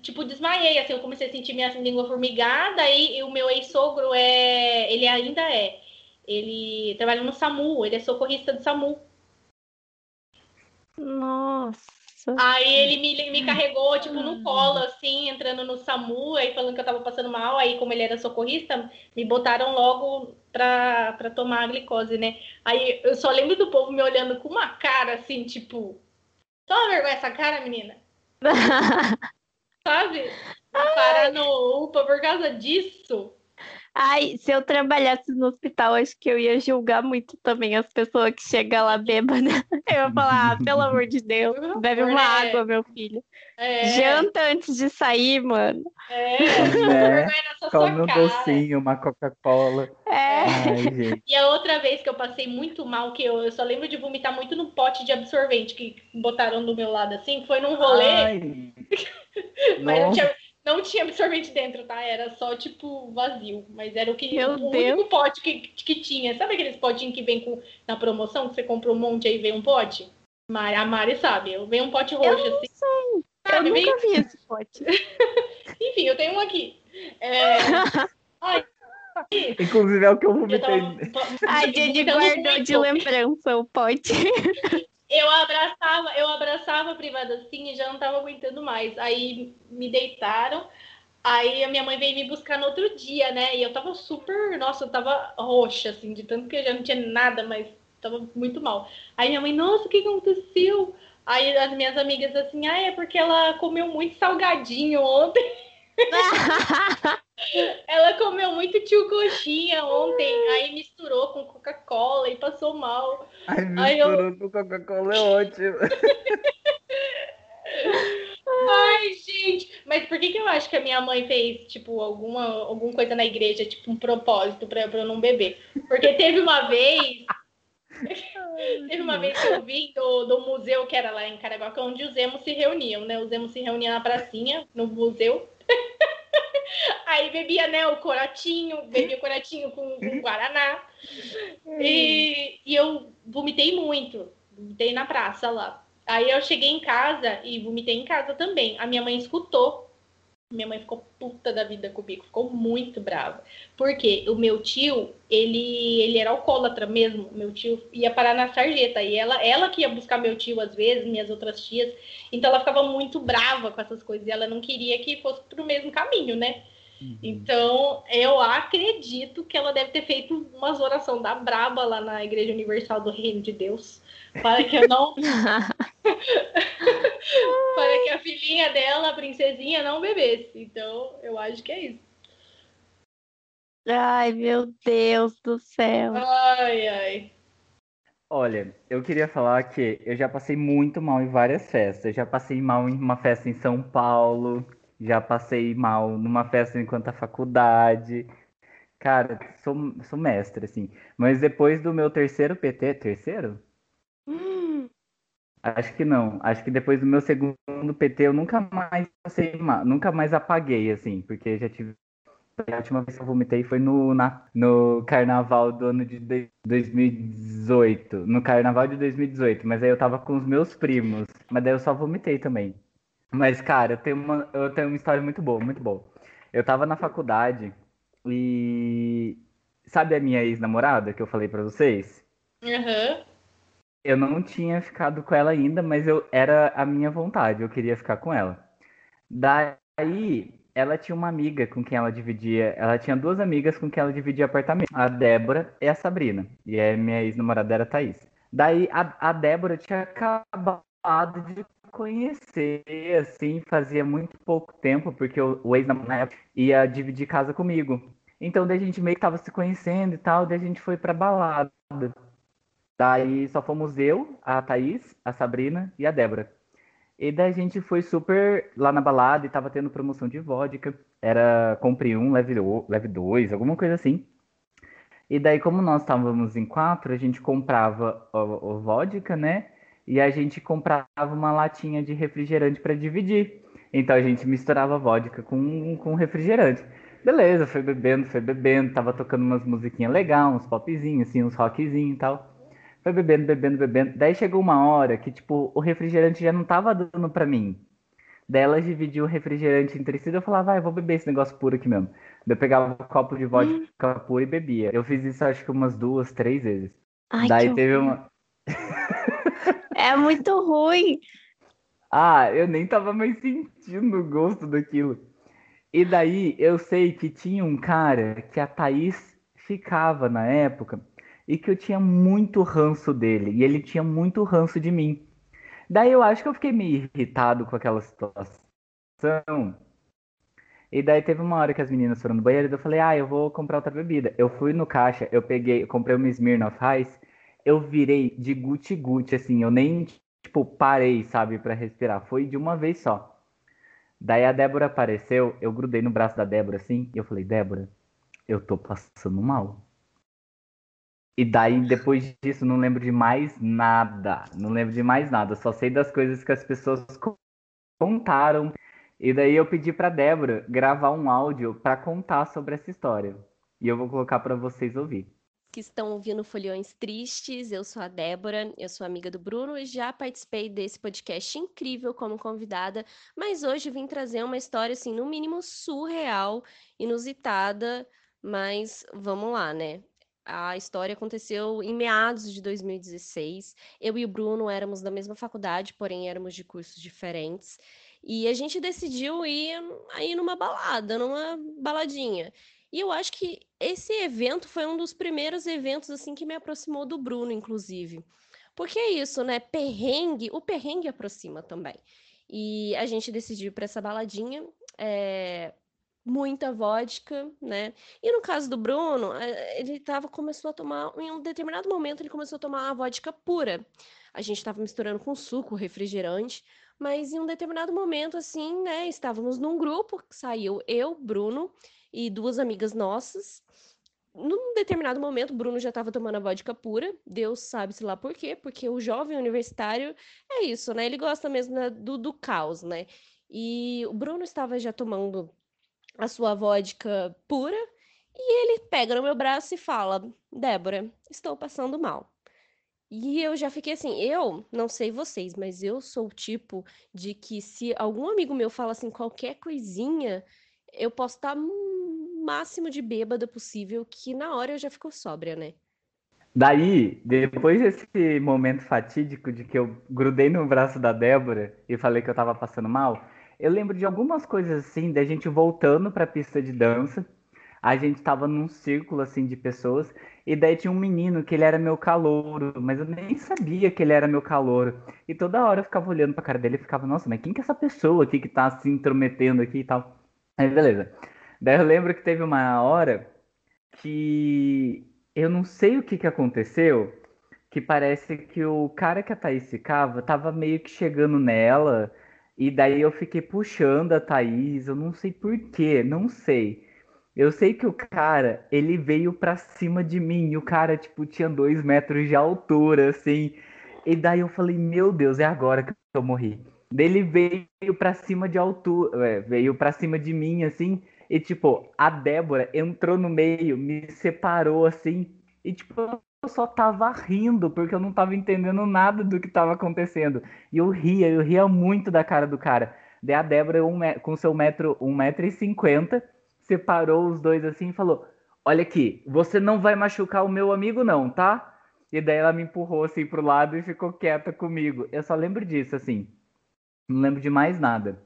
tipo, desmaiei, assim, eu comecei a sentir minha língua formigada, aí o meu ex-sogro é, ele ainda é, ele trabalha no SAMU, ele é socorrista do SAMU. Nossa. Aí ele me, me carregou, tipo, no colo, assim, entrando no SAMU, aí falando que eu tava passando mal, aí como ele era socorrista, me botaram logo pra, pra tomar a glicose, né? Aí eu só lembro do povo me olhando com uma cara, assim, tipo, toma vergonha essa cara, menina. Sabe? Parar no UPA por causa disso. Ai, se eu trabalhasse no hospital, acho que eu ia julgar muito também as pessoas que chegam lá bêbada. Eu ia falar, ah, pelo amor de Deus, bebe uma né? água, meu filho. É, Janta antes de sair, mano. É, Né? vergonha nessa Come sua um cara. docinho, uma Coca-Cola. É. Ai. E a outra vez que eu passei muito mal, que eu, eu só lembro de vomitar muito no pote de absorvente que botaram do meu lado assim, foi num rolê, Ai. mas não tinha, não tinha absorvente dentro, tá? Era só tipo vazio, mas era o que Meu o Deus. único pote que, que tinha. Sabe aqueles potinhos que vem com, na promoção, que você compra um monte aí vem um pote? Mari, a Mari sabe, eu venho um pote roxo Eu assim. sei. Eu Sabe, vem- nunca vi esse pote. Enfim, eu tenho um aqui. É, Inclusive é o que eu eu vomitei. tava, A Jenny vomitando guardou de lembrança o pote. Eu abraçava, eu abraçava a privada assim e já não tava aguentando mais. Aí me deitaram. Aí a minha mãe veio me buscar no outro dia, né? E eu tava super, nossa, eu tava roxa, assim, de tanto que eu já não tinha nada, mas tava muito mal. Aí minha mãe, nossa, o que aconteceu? Aí as minhas amigas assim, ah, é porque ela comeu muito salgadinho ontem. Ela comeu muito tio coxinha ontem, aí misturou com Coca-Cola e passou mal. Ai, Ai, eu- misturou com Coca-Cola é ótimo. Ai, gente, mas por que, que eu acho que a minha mãe fez, tipo, alguma, alguma coisa na igreja, tipo, um propósito pra, pra eu não beber? Porque teve uma vez, teve uma vez que eu vim do, do museu que era lá em Caraguá, onde os emos se reuniam, né? Os emos se reuniam na pracinha, no museu. Aí bebia, né, o coratinho, bebia o coratinho com, com guaraná. E, e eu vomitei muito, vomitei na praça lá. Aí eu cheguei em casa e vomitei em casa também. A minha mãe escutou. Minha mãe ficou puta da vida comigo, ficou muito brava. Porque o meu tio, ele, ele era alcoólatra mesmo. Meu tio ia parar na sarjeta. E ela, ela que ia buscar meu tio às vezes, minhas outras tias. Então ela ficava muito brava com essas coisas. E ela não queria que fosse pro mesmo caminho, né? Então, eu acredito que ela deve ter feito umas orações da braba lá na Igreja Universal do Reino de Deus. Para que eu não. para que a filhinha dela, a princesinha, não bebesse. Então, eu acho que é isso. Ai, meu Deus do céu. Ai, ai. Olha, eu queria falar que eu já passei muito mal em várias festas. Eu já passei mal em uma festa em São Paulo, já passei mal numa festa enquanto a faculdade. Cara, sou, sou mestre, assim. Mas depois do meu terceiro PT, terceiro? Acho que não. Acho que depois do meu segundo PT eu nunca mais passei nunca mais apaguei, assim, porque já tive. A última vez que eu vomitei foi no, na, no carnaval do ano de dois- 2018. No carnaval de 2018, mas aí eu tava com os meus primos. Mas daí eu só vomitei também. Mas, cara, eu tenho uma, eu tenho uma história muito boa, muito boa. Eu tava na faculdade e. Sabe a minha ex-namorada que eu falei pra vocês? Aham. Eu não tinha ficado com ela ainda, mas eu era a minha vontade, eu queria ficar com ela. Daí, ela tinha uma amiga com quem ela dividia, ela tinha duas amigas com quem ela dividia apartamento, a Débora e a Sabrina. E a minha ex-namorada era a Thaís. Daí a, a Débora tinha acabado de conhecer, assim, fazia muito pouco tempo, porque o, o ex-namorado ia dividir casa comigo. Então, daí a gente meio que tava se conhecendo e tal, daí a gente foi pra balada. Daí só fomos eu, a Thaís, a Sabrina e a Débora. E daí a gente foi super lá na balada e tava tendo promoção de vodka. Era compre um, leve, dois, alguma coisa assim. E daí, como nós estávamos em quatro, a gente comprava o, o vodka, né? E a gente comprava uma latinha de refrigerante para dividir. Então a gente misturava vodka com, com refrigerante. Beleza, foi bebendo, foi bebendo, tava tocando umas musiquinhas legais, uns popzinhos, assim, uns rockzinhos e tal. Foi bebendo, bebendo, bebendo. Daí chegou uma hora que, tipo, o refrigerante já não tava dando pra mim. Daí ela dividiu o refrigerante entre si e eu falava, vai, ah, vou beber esse negócio puro aqui mesmo. Daí eu pegava um copo de vodka hum. pura e bebia. Eu fiz isso acho que umas duas, três vezes. Ai, Daí teve uma. é muito ruim. Ah, eu nem tava mais sentindo o gosto daquilo. E daí eu sei que tinha um cara que a Thaís ficava na época e que eu tinha muito ranço dele e ele tinha muito ranço de mim. Daí eu acho que eu fiquei meio irritado com aquela situação. E daí teve uma hora que as meninas foram no banheiro e eu falei, ah, eu vou comprar outra bebida. Eu fui no caixa, eu peguei, eu comprei uma Smirnoff Ice, eu virei de guti-guti, assim, eu nem, tipo, parei, sabe, para respirar. Foi de uma vez só. Daí a Débora apareceu, eu grudei no braço da Débora, assim, e eu falei, Débora, eu tô passando mal. E daí, depois disso, não lembro de mais nada. Não lembro de mais nada. Só sei das coisas que as pessoas contaram. E daí eu pedi para Débora gravar um áudio para contar sobre essa história. E eu vou colocar para vocês ouvir. Que estão ouvindo Folhões Tristes. Eu sou a Débora, eu sou amiga do Bruno e já participei desse podcast incrível como convidada, mas hoje vim trazer uma história assim, no mínimo surreal, inusitada, mas vamos lá, né? A história aconteceu em meados de 2016. Eu e o Bruno éramos da mesma faculdade, porém éramos de cursos diferentes. E a gente decidiu ir aí numa balada, numa baladinha. E eu acho que esse evento foi um dos primeiros eventos assim que me aproximou do Bruno, inclusive. Porque é isso, né? Perrengue, o perrengue aproxima também. E a gente decidiu ir para essa baladinha. É, muita vodka, né? E no caso do Bruno, eh, ele tava, começou a tomar, em um determinado momento, ele começou a tomar a vodka pura. A gente estava misturando com suco, refrigerante, mas em um determinado momento, assim, né? Estávamos num grupo, saiu eu, Bruno e duas amigas nossas. Num determinado momento, Bruno já estava tomando a vodka pura, Deus sabe-se lá por quê, porque o jovem universitário é isso, né? Ele gosta mesmo do, do caos, né? E o Bruno estava já tomando a sua vodka pura e ele pega no meu braço e fala: Débora, estou passando mal. E eu já fiquei assim, eu não sei vocês, mas eu sou o tipo de que se algum amigo meu fala assim qualquer coisinha, eu posso estar máximo de bêbada possível, que na hora eu já fico sóbria, né? Daí, depois desse momento fatídico de que eu grudei no braço da Débora e falei que eu tava passando mal, eu lembro de algumas coisas assim, da gente voltando para a pista de dança. A gente tava num círculo assim de pessoas e daí tinha um menino que ele era meu calouro, mas eu nem sabia que ele era meu calouro. E toda hora eu ficava olhando pra cara dele e ficava, nossa, mas quem que é essa pessoa aqui que tá se intrometendo aqui e tal? Aí beleza. Daí eu lembro que teve uma hora que eu não sei o que que aconteceu, que parece que o cara que a Thaís ficava tava meio que chegando nela e daí eu fiquei puxando a Thaís, eu não sei por quê, não sei. Eu sei que o cara, ele veio pra cima de mim, e o cara, tipo, tinha dois metros de altura, assim. E daí eu falei, meu Deus, é agora que eu morri. Ele veio pra cima de altura, é, veio pra cima de mim, assim, e tipo, a Débora entrou no meio, me separou, assim, e tipo, eu só tava rindo, porque eu não tava entendendo nada do que tava acontecendo. E eu ria, eu ria muito da cara do cara. Daí a Débora, um, com seu metro, um metro e cinquenta, separou os dois assim e falou: Olha aqui, você não vai machucar o meu amigo, não, tá? E daí ela me empurrou assim pro lado e ficou quieta comigo. Eu só lembro disso, assim. Não lembro de mais nada.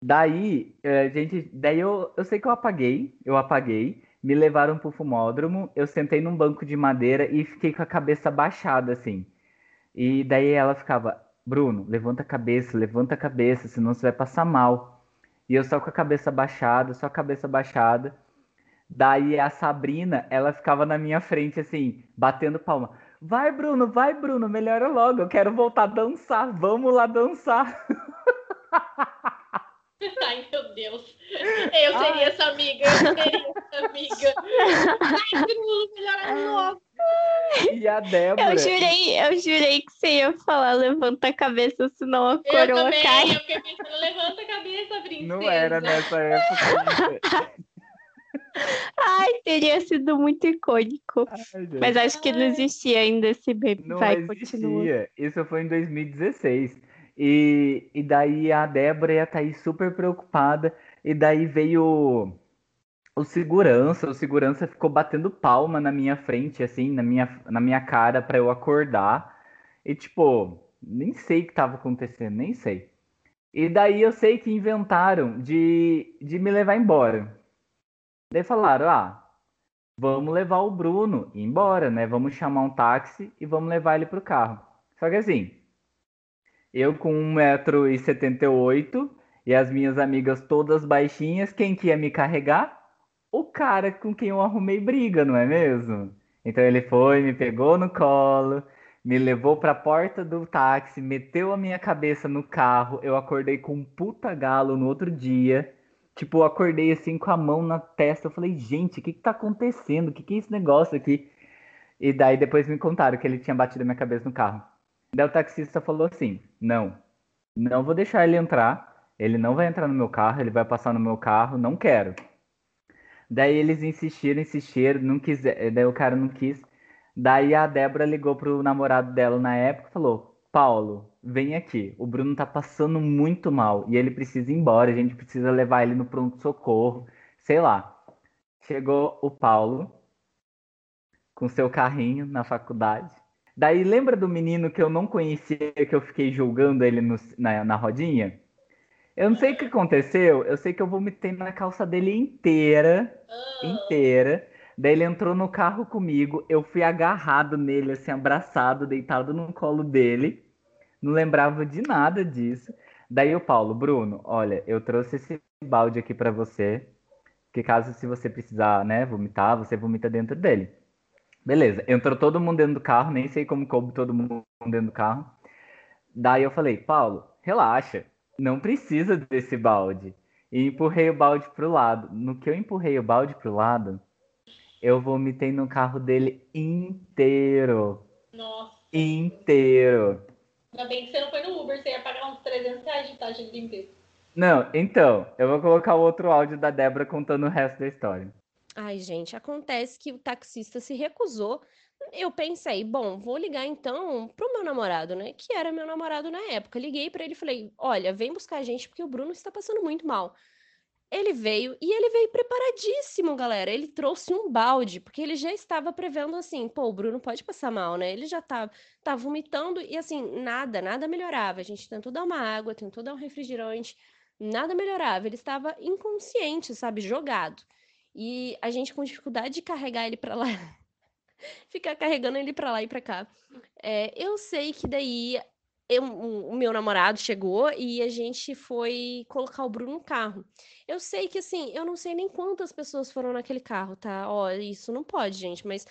Daí, eh, gente. Daí eu, eu sei que eu apaguei, eu apaguei me levaram pro fumódromo, eu sentei num banco de madeira e fiquei com a cabeça baixada, assim. E daí ela ficava, Bruno, levanta a cabeça, levanta a cabeça, senão você vai passar mal. E eu só com a cabeça baixada, só a cabeça baixada. Daí a Sabrina, ela ficava na minha frente, assim, batendo palma. Vai, Bruno, vai, Bruno, melhora logo. Eu quero voltar a dançar. Vamos lá dançar. Ai, meu Deus. Eu seria Ai. essa amiga. Eu seria essa amiga. Ai, Bruno, melhora logo. E a Débora. Eu jurei, eu jurei que você ia falar levanta a cabeça, senão a coroa eu também, cai. Eu fiquei pensando, levanta a cabeça, princesa. Não era nessa época. Ai, teria sido muito icônico. Ai, Mas acho que não existia ainda esse bebê. Não Vai, existia. Continua. Isso foi em 2016. E, e daí a Débora e a Thaís super preocupada. E daí veio o segurança. O segurança ficou batendo palma na minha frente, assim, na minha, na minha cara para eu acordar. E tipo, nem sei o que tava acontecendo, nem sei. E daí eu sei que inventaram de, de me levar embora. Daí falaram, ah, vamos levar o Bruno embora, né? Vamos chamar um táxi e vamos levar ele pro carro. Só que assim, eu com 1,78m e as minhas amigas todas baixinhas, quem que ia me carregar? O cara com quem eu arrumei briga, não é mesmo? Então ele foi, me pegou no colo, me levou para a porta do táxi, meteu a minha cabeça no carro. Eu acordei com um puta galo no outro dia. Tipo, eu acordei assim com a mão na testa. Eu falei, gente, o que que tá acontecendo? O que que é esse negócio aqui? E daí depois me contaram que ele tinha batido a minha cabeça no carro. Daí o taxista falou assim: Não, não vou deixar ele entrar. Ele não vai entrar no meu carro, ele vai passar no meu carro, não quero. Daí eles insistiram, insistiram, não quiser, daí o cara não quis. Daí a Débora ligou pro namorado dela na época e falou: Paulo, vem aqui. O Bruno tá passando muito mal e ele precisa ir embora. A gente precisa levar ele no pronto-socorro. Sei lá. Chegou o Paulo com seu carrinho na faculdade. Daí lembra do menino que eu não conhecia, que eu fiquei julgando ele no, na, na rodinha? Eu não sei o que aconteceu. Eu sei que eu vomitei na calça dele inteira. Inteira. Daí ele entrou no carro comigo. Eu fui agarrado nele, assim, abraçado, deitado no colo dele não lembrava de nada disso. Daí o Paulo, Bruno, olha, eu trouxe esse balde aqui para você, que caso se você precisar, né, vomitar, você vomita dentro dele. Beleza, entrou todo mundo dentro do carro, nem sei como coube todo mundo dentro do carro. Daí eu falei, Paulo, relaxa, não precisa desse balde. E empurrei o balde pro lado. No que eu empurrei o balde pro lado, eu vomitei no carro dele inteiro. Nossa. Inteiro. Ainda bem que você não foi no Uber, você ia pagar uns 300 reais de taxa de limpeza. Não, então, eu vou colocar o outro áudio da Débora contando o resto da história. Ai, gente, acontece que o taxista se recusou. Eu pensei, bom, vou ligar então pro meu namorado, né? Que era meu namorado na época. Liguei para ele e falei: olha, vem buscar a gente porque o Bruno está passando muito mal. Ele veio e ele veio preparadíssimo, galera. Ele trouxe um balde, porque ele já estava prevendo assim, pô, o Bruno pode passar mal, né? Ele já tá, tá vomitando e assim, nada, nada melhorava. A gente tentou dar uma água, tentou dar um refrigerante, nada melhorava. Ele estava inconsciente, sabe, jogado. E a gente com dificuldade de carregar ele para lá. Ficar carregando ele para lá e para cá. É, eu sei que daí eu, o meu namorado chegou e a gente foi colocar o Bruno no carro. Eu sei que, assim, eu não sei nem quantas pessoas foram naquele carro, tá? Ó, isso não pode, gente, mas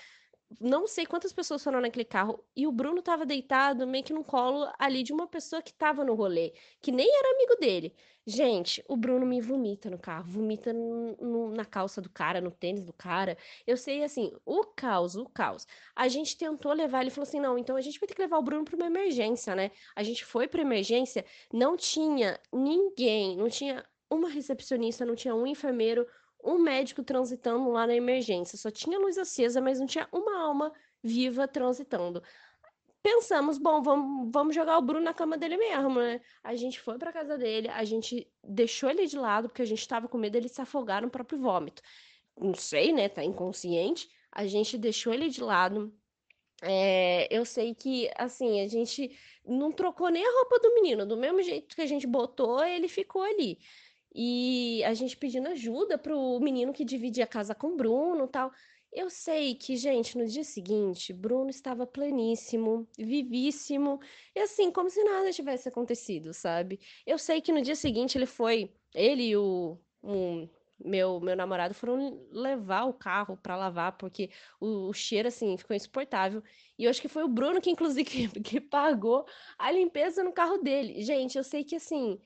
não sei quantas pessoas foram naquele carro e o Bruno tava deitado meio que no colo ali de uma pessoa que tava no rolê, que nem era amigo dele. Gente, o Bruno me vomita no carro, vomita no, no, na calça do cara, no tênis do cara. Eu sei, assim, o caos, o caos. A gente tentou levar, ele falou assim: não, então a gente vai ter que levar o Bruno para uma emergência, né? A gente foi para emergência, não tinha ninguém, não tinha uma recepcionista, não tinha um enfermeiro, um médico transitando lá na emergência. Só tinha luz acesa, mas não tinha uma alma viva transitando. Pensamos, bom, vamos, vamos jogar o Bruno na cama dele mesmo, né? A gente foi para casa dele, a gente deixou ele de lado porque a gente estava com medo dele se afogar no próprio vômito. Não sei, né? Tá inconsciente. A gente deixou ele de lado. É, eu sei que, assim, a gente não trocou nem a roupa do menino. Do mesmo jeito que a gente botou, ele ficou ali. E a gente pedindo ajuda pro menino que dividia a casa com o Bruno tal. Eu sei que, gente, no dia seguinte, Bruno estava pleníssimo, vivíssimo, e assim, como se nada tivesse acontecido, sabe? Eu sei que no dia seguinte ele foi, ele e o um, meu, meu namorado foram levar o carro para lavar, porque o, o, cheiro, assim, ficou insuportável. E eu acho que foi o Bruno que, inclusive, que, que pagou a limpeza no carro dele. Gente, eu sei que, assim,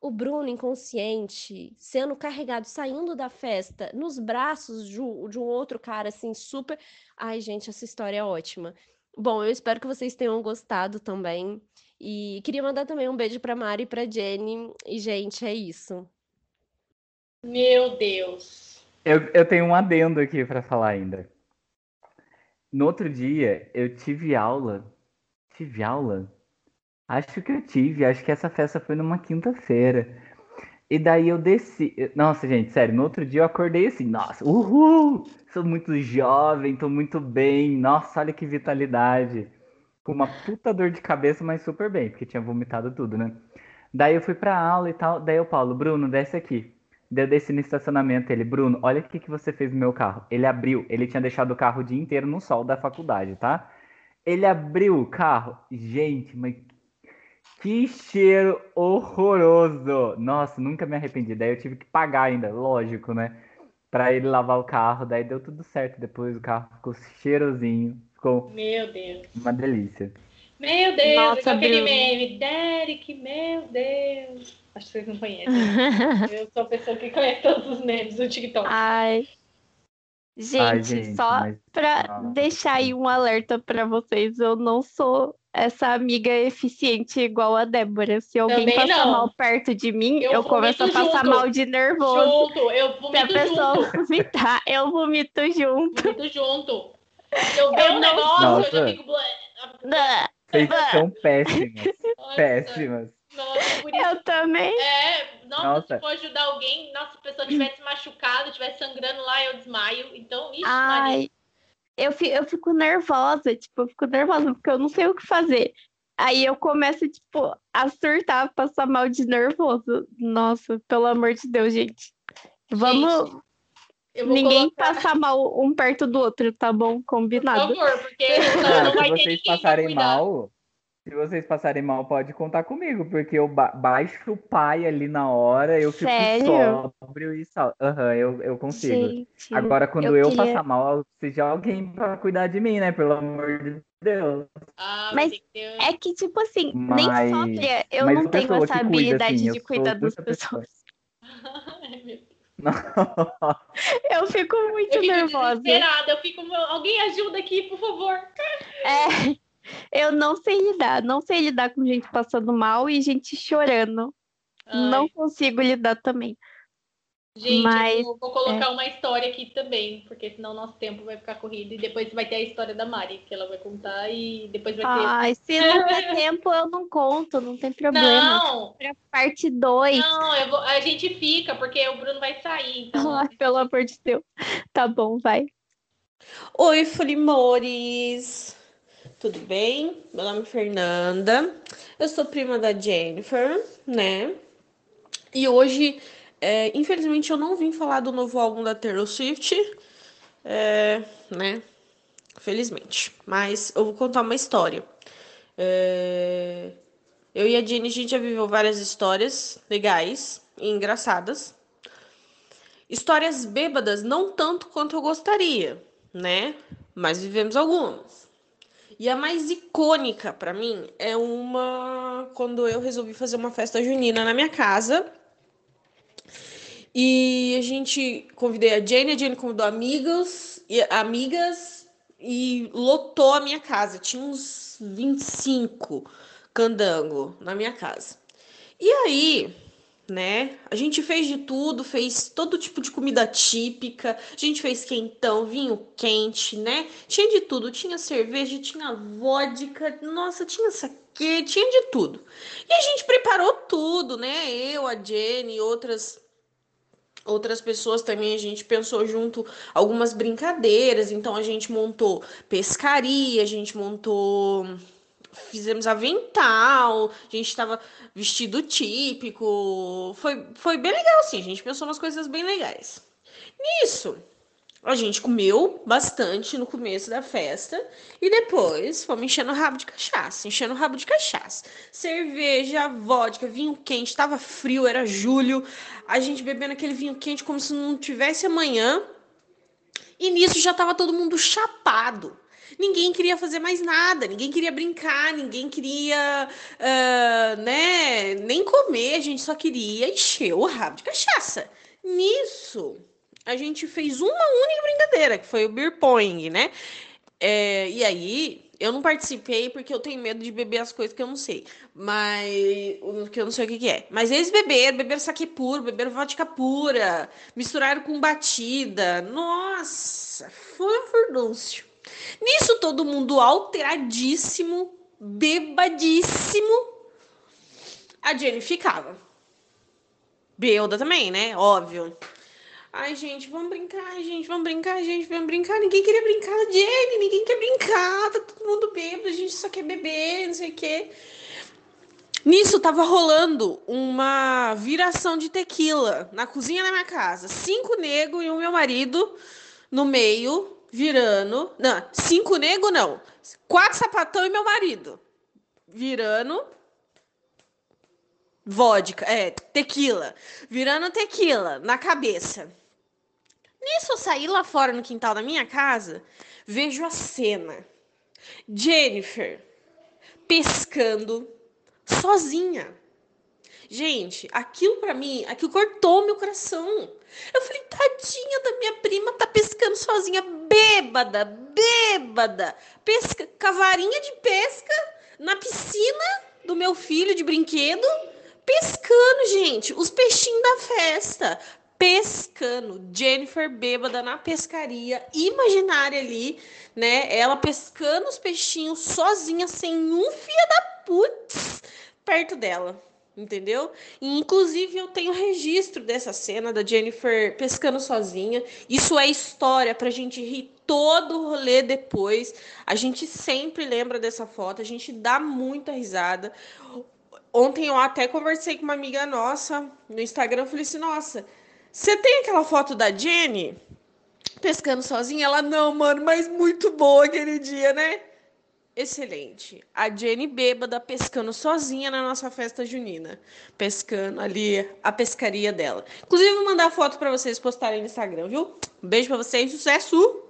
o Bruno inconsciente, sendo carregado, saindo da festa, nos braços de um, de um outro cara, assim, super. Ai, gente, essa história é ótima. Bom, eu espero que vocês tenham gostado também. E queria mandar também um beijo pra Mari e pra Jenny. E, gente, é isso. Meu Deus. Eu, eu tenho um adendo aqui para falar ainda. No outro dia, eu tive aula. Tive aula? Acho que eu tive, acho que essa festa foi numa quinta-feira. E daí eu desci. Nossa, gente, sério, no outro dia eu acordei assim, nossa, uhul! Sou muito jovem, tô muito bem, nossa, olha que vitalidade. Com uma puta dor de cabeça, mas super bem, porque tinha vomitado tudo, né? Daí eu fui pra aula e tal, daí o Paulo, Bruno, desce aqui. Daí eu desci no estacionamento, ele, Bruno, olha o que, que você fez no meu carro. Ele abriu, ele tinha deixado o carro o dia inteiro no sol da faculdade, tá? Ele abriu o carro, gente, mas que cheiro horroroso! Nossa, nunca me arrependi. Daí eu tive que pagar ainda, lógico, né? Pra ele lavar o carro. Daí deu tudo certo. Depois o carro ficou cheirosinho. Ficou. Meu Deus. Uma delícia. Meu Deus, Nossa, aquele meme. Derek, meu Deus. Acho que vocês não conhecem. eu sou a pessoa que conhece todos os memes do TikTok. Ai. Gente, Ai, gente só mas... pra deixar aí um alerta para vocês, eu não sou essa amiga eficiente igual a Débora. Se alguém Também passar não. mal perto de mim, eu, eu começo a passar junto. mal de nervoso. Junto, eu vomito Se a pessoa junto. vomitar, eu vomito junto. Vomito junto. Eu vejo um negócio, Nossa. eu já fico... Vocês são péssimas. péssimas. Nossa, por isso... Eu também. É, nossa, nossa, se for ajudar alguém, nossa, se a pessoa tivesse machucado, tivesse sangrando lá, eu desmaio. Então, isso, Ai, Maria eu fico, eu fico nervosa, tipo, eu fico nervosa porque eu não sei o que fazer. Aí eu começo, tipo, a surtar, passar mal de nervoso. Nossa, pelo amor de Deus, gente. Vamos. Gente, Ninguém colocar... passar mal um perto do outro, tá bom? Combinado. Por favor, porque não, não vai se vocês passarem mal, se vocês passarem mal, pode contar comigo, porque eu ba baixo o pai ali na hora, eu fico Sério? sóbrio e. Aham, uhum, eu, eu consigo. Gente, Agora, quando eu, eu queria... passar mal, seja alguém pra cuidar de mim, né? Pelo amor de Deus. Ah, mas é que, tipo assim, mas... nem sóbria, eu mas não tenho essa habilidade cuida, assim, de cuidar das pessoas. eu fico muito eu fico nervosa. Desesperada, eu fico, alguém ajuda aqui, por favor. É. Eu não sei lidar, não sei lidar com gente passando mal e gente chorando. Ai. Não consigo lidar também. Gente, Mas, eu vou colocar é... uma história aqui também, porque senão nosso tempo vai ficar corrido e depois vai ter a história da Mari, que ela vai contar e depois vai ter. Ai, se não der tempo, eu não conto, não tem problema. Não! Pra parte 2. Não, vou... a gente fica, porque o Bruno vai sair. Então... Ai, pelo amor de Deus. Tá bom, vai. Oi, Flimores! Tudo bem? Meu nome é Fernanda, eu sou prima da Jennifer, né? E hoje, é, infelizmente, eu não vim falar do novo álbum da Taylor Swift, é, né? Felizmente. Mas eu vou contar uma história. É, eu e a Jenny, a gente já viveu várias histórias legais e engraçadas. Histórias bêbadas, não tanto quanto eu gostaria, né? Mas vivemos algumas. E a mais icônica para mim é uma quando eu resolvi fazer uma festa junina na minha casa. E a gente convidei a Jane, a Jane convidou amigos e amigas e lotou a minha casa. Tinha uns 25 candango na minha casa. E aí, né? A gente fez de tudo, fez todo tipo de comida típica, a gente fez quentão, vinho quente, né? Tinha de tudo, tinha cerveja, tinha vodka, nossa, tinha saque, tinha de tudo. E a gente preparou tudo, né? Eu, a Jenny, outras outras pessoas também a gente pensou junto algumas brincadeiras, então a gente montou pescaria, a gente montou fizemos avental, a gente estava vestido típico. Foi, foi bem legal, assim. A gente pensou umas coisas bem legais. Nisso, A gente comeu bastante no começo da festa e depois fomos enchendo o rabo de cachaça, enchendo o rabo de cachaça. Cerveja, vodka, vinho quente, tava frio, era julho. A gente bebendo aquele vinho quente como se não tivesse amanhã. E nisso já tava todo mundo chapado. Ninguém queria fazer mais nada, ninguém queria brincar, ninguém queria, uh, né, nem comer, a gente só queria encher o rabo de cachaça. Nisso, a gente fez uma única brincadeira, que foi o beer pong, né? É, e aí, eu não participei porque eu tenho medo de beber as coisas que eu não sei. Mas. que eu não sei o que, que é. Mas eles beberam, beberam saque puro, beberam vodka pura, misturaram com batida. Nossa, foi um furdúncio. Nisso, todo mundo alteradíssimo, bebadíssimo. A Jenny ficava. Beuda também, né? Óbvio. Ai, gente, vamos brincar, gente, vamos brincar, gente, vamos brincar. Ninguém queria brincar, Jenny, ninguém quer brincar, tá todo mundo bêbado, a gente só quer beber, não sei o quê. Nisso tava rolando uma viração de tequila na cozinha da minha casa. Cinco negros e o meu marido no meio, virando. Não, cinco negros não. Quatro sapatão e meu marido. Virando vodka, é, tequila. Virando tequila na cabeça. Nisso eu saí lá fora no quintal da minha casa, vejo a cena. Jennifer pescando sozinha. Gente, aquilo para mim, aquilo cortou meu coração. Eu falei, tadinha da minha prima, tá pescando sozinha, bêbada, bêbada. Pesca, cavarinha de pesca na piscina do meu filho de brinquedo, pescando, gente, os peixinhos da festa pescando. Jennifer bêbada na pescaria imaginária ali, né? Ela pescando os peixinhos sozinha, sem um fia da putz perto dela. Entendeu? E, inclusive, eu tenho registro dessa cena da Jennifer pescando sozinha. Isso é história pra gente rir todo o rolê depois. A gente sempre lembra dessa foto, a gente dá muita risada. Ontem eu até conversei com uma amiga nossa no Instagram, falei assim: nossa, você tem aquela foto da Jenny pescando sozinha? Ela, não, mano, mas muito boa aquele dia, né? Excelente. A Jenny bêbada pescando sozinha na nossa festa junina. Pescando ali a pescaria dela. Inclusive, vou mandar foto para vocês postarem no Instagram, viu? Um beijo para vocês, sucesso!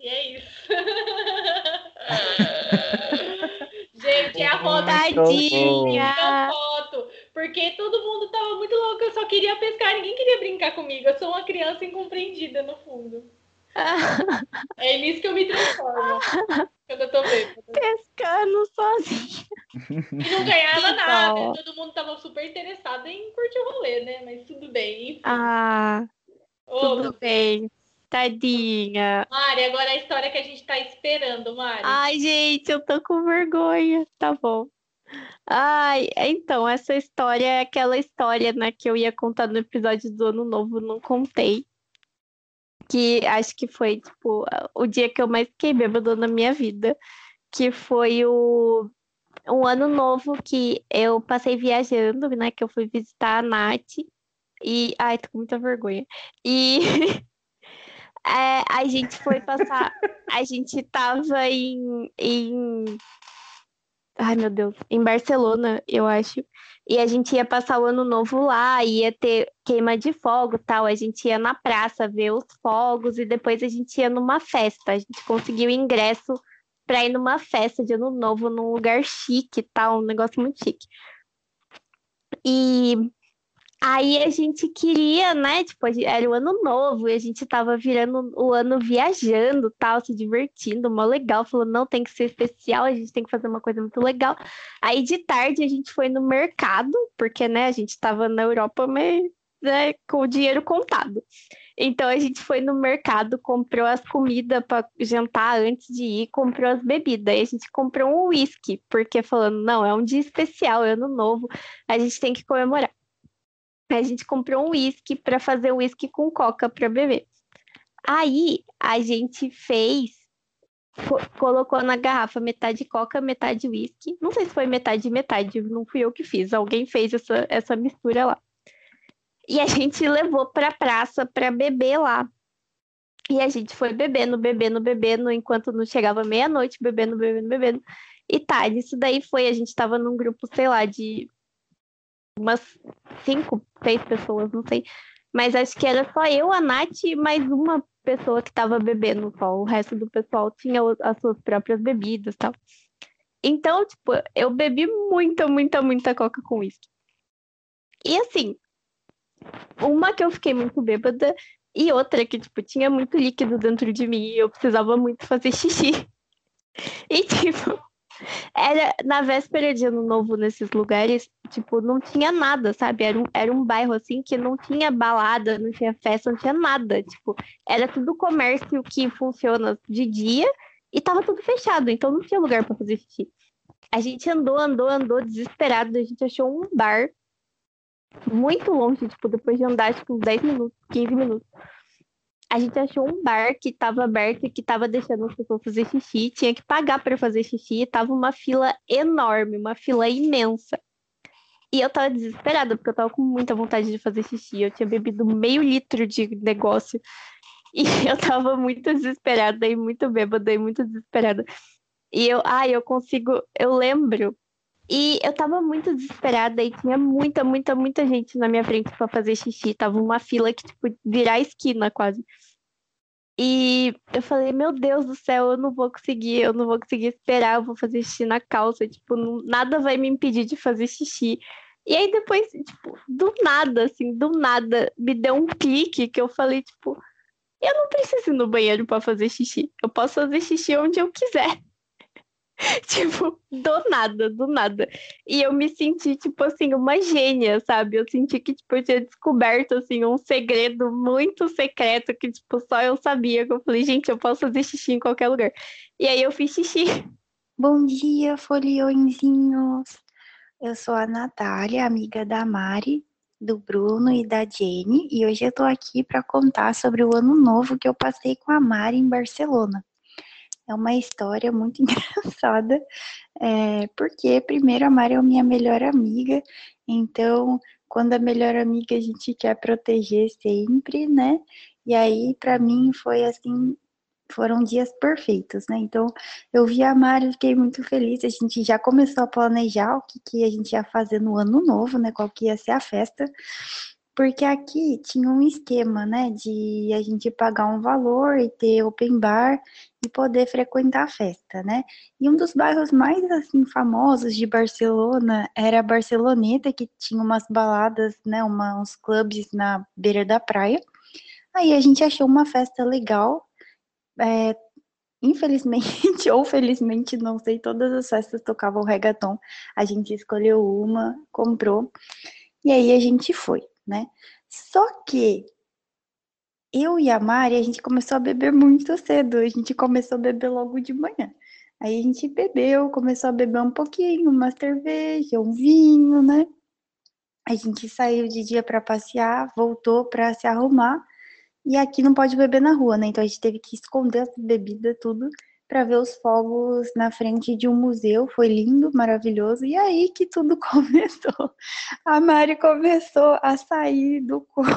E é isso. Gente, é a foto. Tadinha! foto. Porque todo mundo tava muito louco. Eu só queria pescar, ninguém queria brincar comigo. Eu sou uma criança incompreendida, no fundo. É nisso que eu me transformo. quando eu tô. Pescando sozinha. E não ganhava nada. Todo mundo tava super interessado em curtir o rolê, né? Mas tudo bem. Enfim. Ah, Ô, tudo bem. Tadinha. Mari, agora a história que a gente tá esperando, Mari. Ai, gente, eu tô com vergonha. Tá bom. Ai, então, essa história é aquela história, né, que eu ia contar no episódio do Ano Novo, não contei. Que acho que foi, tipo, o dia que eu mais fiquei bêbada na minha vida. Que foi o um ano novo que eu passei viajando, né? Que eu fui visitar a Nath. E. Ai, tô com muita vergonha. E é, a gente foi passar. A gente tava em, em. Ai, meu Deus. Em Barcelona, eu acho. E a gente ia passar o ano novo lá, ia ter queima de fogo tal. A gente ia na praça ver os fogos e depois a gente ia numa festa. A gente conseguiu ingresso para ir numa festa de ano novo num lugar chique tal, um negócio muito chique. E aí a gente queria, né? Tipo, era o ano novo e a gente tava virando o ano viajando, tal, se divertindo, mó legal. Falou, não, tem que ser especial, a gente tem que fazer uma coisa muito legal. Aí de tarde a gente foi no mercado, porque, né, a gente tava na Europa, mas né, com o dinheiro contado. Então a gente foi no mercado, comprou as comidas para jantar antes de ir, comprou as bebidas. E a gente comprou um uísque, porque falando, não, é um dia especial, é ano novo, a gente tem que comemorar. A gente comprou um uísque para fazer uísque com coca para beber. Aí a gente fez, colocou na garrafa metade coca, metade uísque. Não sei se foi metade metade, não fui eu que fiz, alguém fez essa, essa mistura lá. E a gente levou para praça para beber lá. E a gente foi bebendo, bebendo, bebendo, enquanto não chegava meia-noite, bebendo, bebendo, bebendo. E tá, isso daí foi, a gente tava num grupo, sei lá, de umas cinco, seis pessoas, não sei. Mas acho que era só eu, a Nath e mais uma pessoa que tava bebendo só. O resto do pessoal tinha as suas próprias bebidas e tal. Então, tipo, eu bebi muita, muita, muita coca com isso. E assim, uma que eu fiquei muito bêbada e outra que, tipo, tinha muito líquido dentro de mim e eu precisava muito fazer xixi. E, tipo, era na véspera de ano novo nesses lugares, tipo, não tinha nada, sabe? Era um, era um bairro assim que não tinha balada, não tinha festa, não tinha nada. Tipo, era tudo comércio que funciona de dia e tava tudo fechado, então não tinha lugar para fazer xixi. A gente andou, andou, andou desesperado, a gente achou um bar muito longe, tipo, depois de andar, tipo, uns 10 minutos, 15 minutos a gente achou um bar que estava aberto e que estava deixando as pessoas fazer xixi, tinha que pagar para fazer xixi, e tava uma fila enorme, uma fila imensa. E eu tava desesperada, porque eu tava com muita vontade de fazer xixi. Eu tinha bebido meio litro de negócio. E eu tava muito desesperada e muito bêbada e muito desesperada. E eu, ai, ah, eu consigo, eu lembro. E eu tava muito desesperada e tinha muita, muita, muita gente na minha frente para fazer xixi. Tava uma fila que, tipo, virar a esquina quase. E eu falei, meu Deus do céu, eu não vou conseguir, eu não vou conseguir esperar, eu vou fazer xixi na calça, tipo, não, nada vai me impedir de fazer xixi. E aí depois, tipo, do nada, assim, do nada, me deu um clique que eu falei, tipo, eu não preciso ir no banheiro para fazer xixi. Eu posso fazer xixi onde eu quiser. tipo, do nada, do nada. E eu me senti, tipo assim, uma gênia, sabe? Eu senti que, tipo, eu tinha descoberto, assim, um segredo muito secreto que, tipo, só eu sabia. Que eu falei, gente, eu posso fazer xixi em qualquer lugar. E aí eu fiz xixi. Bom dia, foliõezinhos. Eu sou a Natália, amiga da Mari, do Bruno e da Jenny, e hoje eu tô aqui para contar sobre o ano novo que eu passei com a Mari em Barcelona. É uma história muito engraçada, é, porque primeiro a Mari é minha melhor amiga, então quando a melhor amiga a gente quer proteger sempre, né? E aí para mim foi assim, foram dias perfeitos, né? Então eu vi a Mari, fiquei muito feliz. A gente já começou a planejar o que, que a gente ia fazer no ano novo, né? Qual que ia ser a festa porque aqui tinha um esquema, né, de a gente pagar um valor e ter open bar e poder frequentar a festa, né? E um dos bairros mais assim famosos de Barcelona era a Barceloneta, que tinha umas baladas, né, uma, uns clubes na beira da praia. Aí a gente achou uma festa legal. É, infelizmente ou felizmente, não sei, todas as festas tocavam reggaeton. A gente escolheu uma, comprou. E aí a gente foi né? Só que eu e a Mari, a gente começou a beber muito cedo, a gente começou a beber logo de manhã. Aí a gente bebeu, começou a beber um pouquinho, uma cerveja, um vinho, né? A gente saiu de dia para passear, voltou para se arrumar. E aqui não pode beber na rua, né? Então a gente teve que esconder as bebidas, tudo para ver os fogos na frente de um museu. Foi lindo, maravilhoso. E aí que tudo começou. A Mari começou a sair do corpo.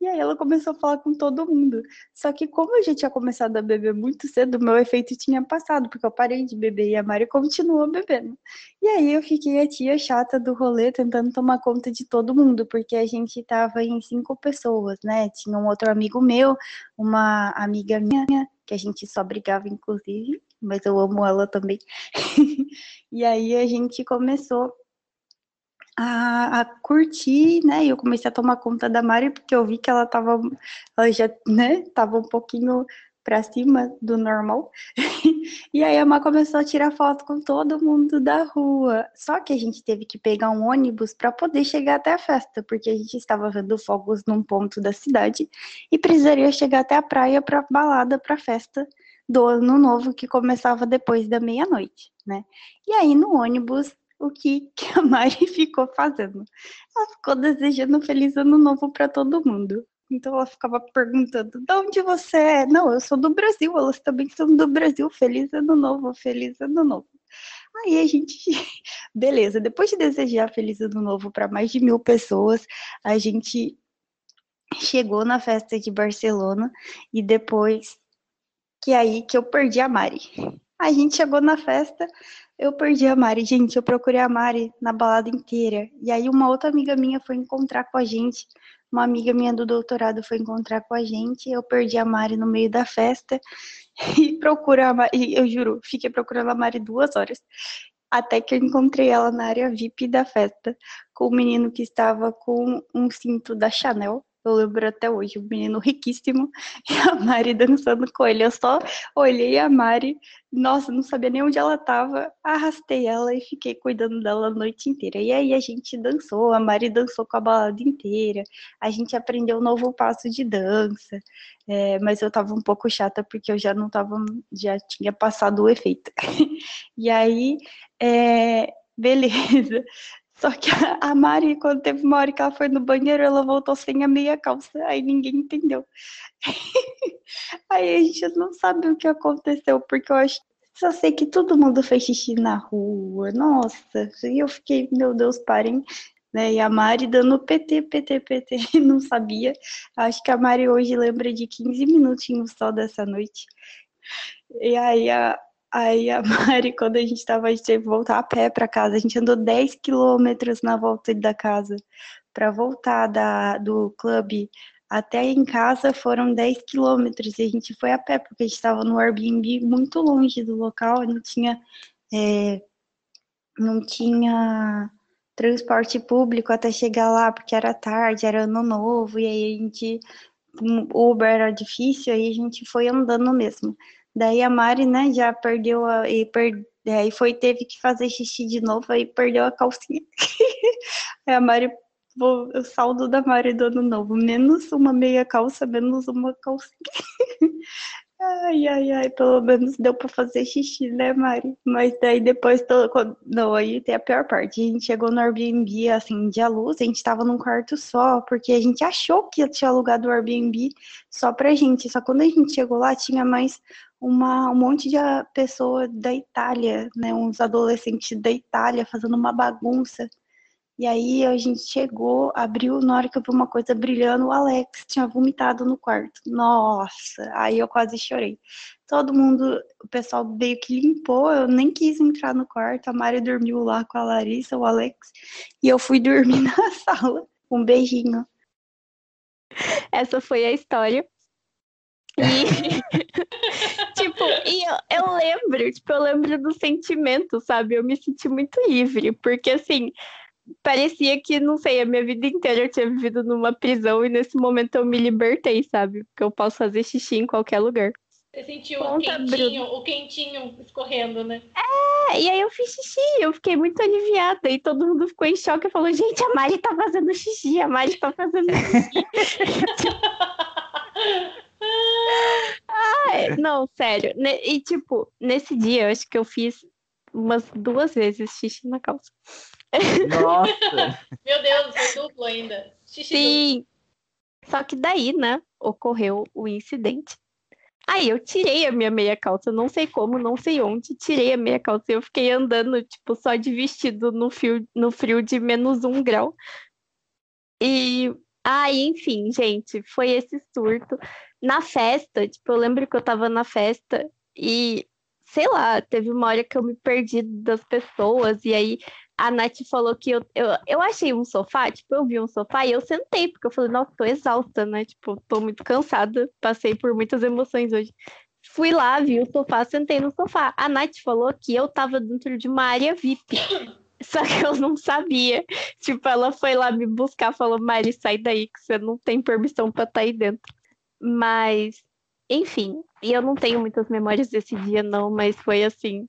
E aí ela começou a falar com todo mundo. Só que como a gente tinha começado a beber muito cedo, meu efeito tinha passado, porque eu parei de beber e a Mari continuou bebendo. E aí eu fiquei a tia chata do rolê tentando tomar conta de todo mundo, porque a gente tava em cinco pessoas, né? Tinha um outro amigo meu, uma amiga minha, que a gente só brigava inclusive, mas eu amo ela também. e aí a gente começou a, a, curtir, né? E eu comecei a tomar conta da Mari porque eu vi que ela tava, ela já, né, tava um pouquinho para cima do normal. e aí a Má começou a tirar foto com todo mundo da rua. Só que a gente teve que pegar um ônibus para poder chegar até a festa, porque a gente estava vendo fogos num ponto da cidade e precisaria chegar até a praia para balada, para festa do ano novo que começava depois da meia-noite, né? E aí no ônibus o que, que a Mari ficou fazendo. Ela ficou desejando um feliz ano novo para todo mundo. Então ela ficava perguntando: de onde você é? Não, eu sou do Brasil, elas também são do Brasil. Feliz ano novo, feliz ano novo. Aí a gente, beleza, depois de desejar feliz ano novo para mais de mil pessoas, a gente chegou na festa de Barcelona e depois que é aí que eu perdi a Mari. A gente chegou na festa, eu perdi a Mari. Gente, eu procurei a Mari na balada inteira. E aí uma outra amiga minha foi encontrar com a gente. Uma amiga minha do doutorado foi encontrar com a gente. Eu perdi a Mari no meio da festa e procura a Mari. Eu juro, fiquei procurando a Mari duas horas. Até que eu encontrei ela na área VIP da festa, com o menino que estava com um cinto da Chanel eu lembro até hoje, um menino riquíssimo e a Mari dançando com ele. Eu só olhei a Mari, nossa, não sabia nem onde ela estava, arrastei ela e fiquei cuidando dela a noite inteira. E aí a gente dançou, a Mari dançou com a balada inteira, a gente aprendeu um novo passo de dança, é, mas eu estava um pouco chata porque eu já não estava, já tinha passado o efeito. e aí, é, beleza. Só que a Mari, quando teve uma hora que ela foi no banheiro, ela voltou sem a meia calça, aí ninguém entendeu. aí a gente não sabe o que aconteceu, porque eu acho só sei que todo mundo fez xixi na rua, nossa, e eu fiquei, meu Deus, parem, né? E a Mari dando PT, PT, PT, não sabia. Acho que a Mari hoje lembra de 15 minutinhos só dessa noite. E aí a, Aí a Mari, quando a gente tava, a gente teve que voltar a pé para casa. A gente andou 10 quilômetros na volta da casa. Para voltar da, do clube até em casa foram 10 quilômetros. E a gente foi a pé, porque a gente estava no Airbnb muito longe do local, não tinha. É, não tinha transporte público até chegar lá, porque era tarde, era ano novo, e aí a gente. Uber era difícil, aí a gente foi andando mesmo. Daí a Mari, né, já perdeu a. E per, aí foi, teve que fazer xixi de novo, aí perdeu a calcinha. aí a Mari, o saldo da Mari do ano novo, menos uma meia calça, menos uma calcinha. Ai, ai, ai, pelo menos deu pra fazer xixi, né, Mari? Mas daí depois, tô, quando, não, aí tem a pior parte. A gente chegou no Airbnb, assim, de luz, a gente tava num quarto só, porque a gente achou que tinha alugado o Airbnb só pra gente. Só quando a gente chegou lá, tinha mais uma, um monte de pessoa da Itália, né, uns adolescentes da Itália fazendo uma bagunça. E aí a gente chegou, abriu, na hora que eu vi uma coisa brilhando, o Alex tinha vomitado no quarto. Nossa, aí eu quase chorei. Todo mundo, o pessoal veio que limpou, eu nem quis entrar no quarto, a Mari dormiu lá com a Larissa, o Alex, e eu fui dormir na sala. Um beijinho. Essa foi a história. E, tipo, e eu, eu, lembro, tipo, eu lembro do sentimento, sabe? Eu me senti muito livre, porque assim, parecia que, não sei, a minha vida inteira eu tinha vivido numa prisão e nesse momento eu me libertei, sabe? Porque eu posso fazer xixi em qualquer lugar. Você sentiu o quentinho, o quentinho escorrendo, né? É, e aí eu fiz xixi, eu fiquei muito aliviada. E todo mundo ficou em choque e falou: gente, a Mari tá fazendo xixi, a Mari tá fazendo xixi. Ai, não, sério. E tipo, nesse dia eu acho que eu fiz umas duas vezes xixi na calça. Nossa! Meu Deus, foi duplo ainda. Xixi Sim. Duplo. Só que daí, né, ocorreu o incidente. Aí eu tirei a minha meia calça, não sei como, não sei onde, tirei a meia calça e eu fiquei andando, tipo, só de vestido no frio, no frio de menos um grau. E aí, enfim, gente, foi esse surto. Na festa, tipo, eu lembro que eu tava na festa e, sei lá, teve uma hora que eu me perdi das pessoas, e aí a Nath falou que eu, eu, eu achei um sofá, tipo, eu vi um sofá e eu sentei, porque eu falei, nossa, tô exausta, né? Tipo, tô muito cansada, passei por muitas emoções hoje. Fui lá, vi o sofá, sentei no sofá. A Nath falou que eu tava dentro de uma área VIP. Só que eu não sabia. Tipo, ela foi lá me buscar, falou, Mari, sai daí, que você não tem permissão pra estar tá aí dentro. Mas, enfim, e eu não tenho muitas memórias desse dia, não, mas foi assim,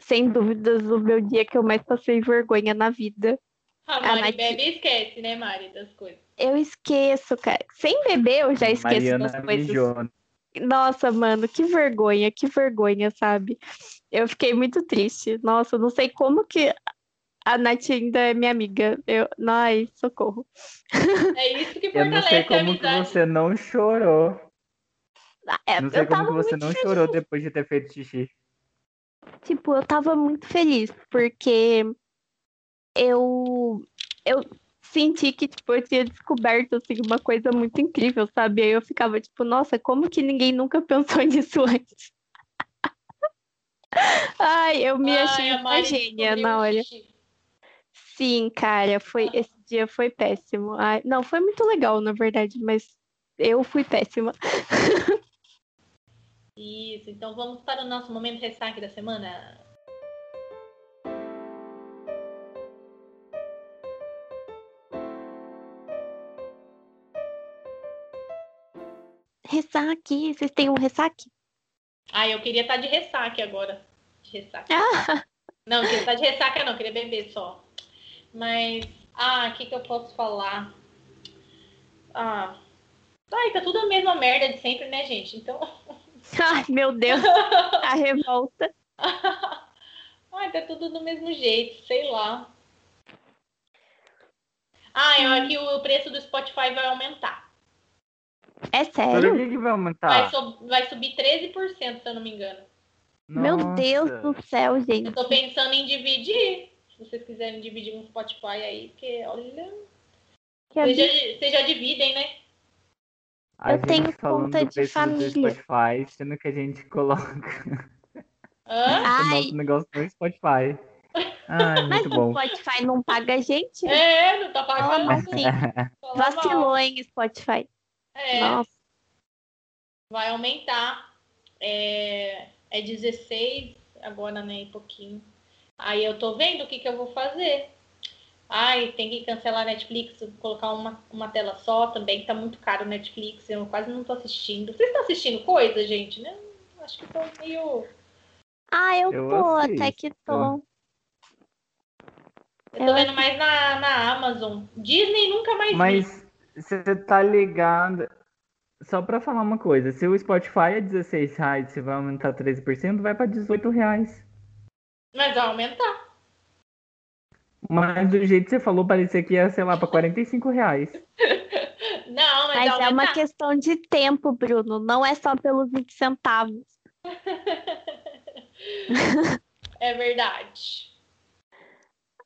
sem dúvidas, o meu dia que eu mais passei vergonha na vida. A Mari a Nath... bebe e esquece, né, Mari, das coisas. Eu esqueço, cara. Sem beber, eu já esqueço Mariana das coisas. Mijou. Nossa, mano, que vergonha, que vergonha, sabe? Eu fiquei muito triste. Nossa, não sei como que a Nath ainda é minha amiga. Eu, ai, socorro. É isso que fortalece Eu não sei como que você não chorou. É, não sei como que você não feliz. chorou depois de ter feito xixi. Tipo, eu tava muito feliz, porque eu. Eu senti que, tipo, eu tinha descoberto, assim, uma coisa muito incrível, sabe? Aí eu ficava, tipo, nossa, como que ninguém nunca pensou nisso antes? Ai, eu me Ai, achei a uma gênia na hora. xixi. Sim, cara, foi, esse dia foi péssimo. Ai, não, foi muito legal, na verdade, mas eu fui péssima. Isso, então vamos para o nosso momento ressaque da semana. Ressaque, vocês têm um ressaque? Ah, eu queria estar de ressaque agora. De ressaque. Ah, Não, queria estar de ressaca não, queria beber só. Mas, ah, o que que eu posso falar? Ah, ai, tá tudo a mesma merda de sempre, né, gente? Então, ai, meu Deus, a revolta. ai, tá tudo do mesmo jeito, sei lá. Ah, eu aqui o preço do Spotify vai aumentar. É Por sério? que, que vai aumentar? Vai, so- vai subir 13%, se eu não me engano. Meu Deus Nossa. do céu, Eu gente. tô pensando em dividir. Se vocês quiserem dividir um Spotify aí, porque olha. Que Vocês já, vocês já dividem, né? A Eu tenho conta de família. do Spotify, sendo que a gente coloca Hã? o nosso negócio no Spotify. Ai, mas muito o bom. Spotify não paga a gente? É, não tá pagando. mal, sim. Fala mal. Vacilou, hein, Spotify. É, Nossa. vai aumentar. É, é 16 agora, né? E pouquinho. Aí eu tô vendo o que, que eu vou fazer. Ai, tem que cancelar a Netflix, colocar uma, uma tela só também, tá muito caro o Netflix, eu quase não tô assistindo. Vocês estão assistindo coisa, gente? Né? Acho que tô meio. Ah, eu, Eu tô, até assisto. que tô. Eu tô Eu vendo mais na, na Amazon. Disney nunca mais vi. Mas você tá ligado? Só pra falar uma coisa, se o Spotify é 16 reais, se vai aumentar 13%, vai pra 18 reais. Mas vai aumentar. Mas do jeito que você falou, parecia que ia, sei lá, pra 45 reais. Não, mas, Mas é uma questão de tempo, Bruno. Não é só pelos 20 centavos. É verdade.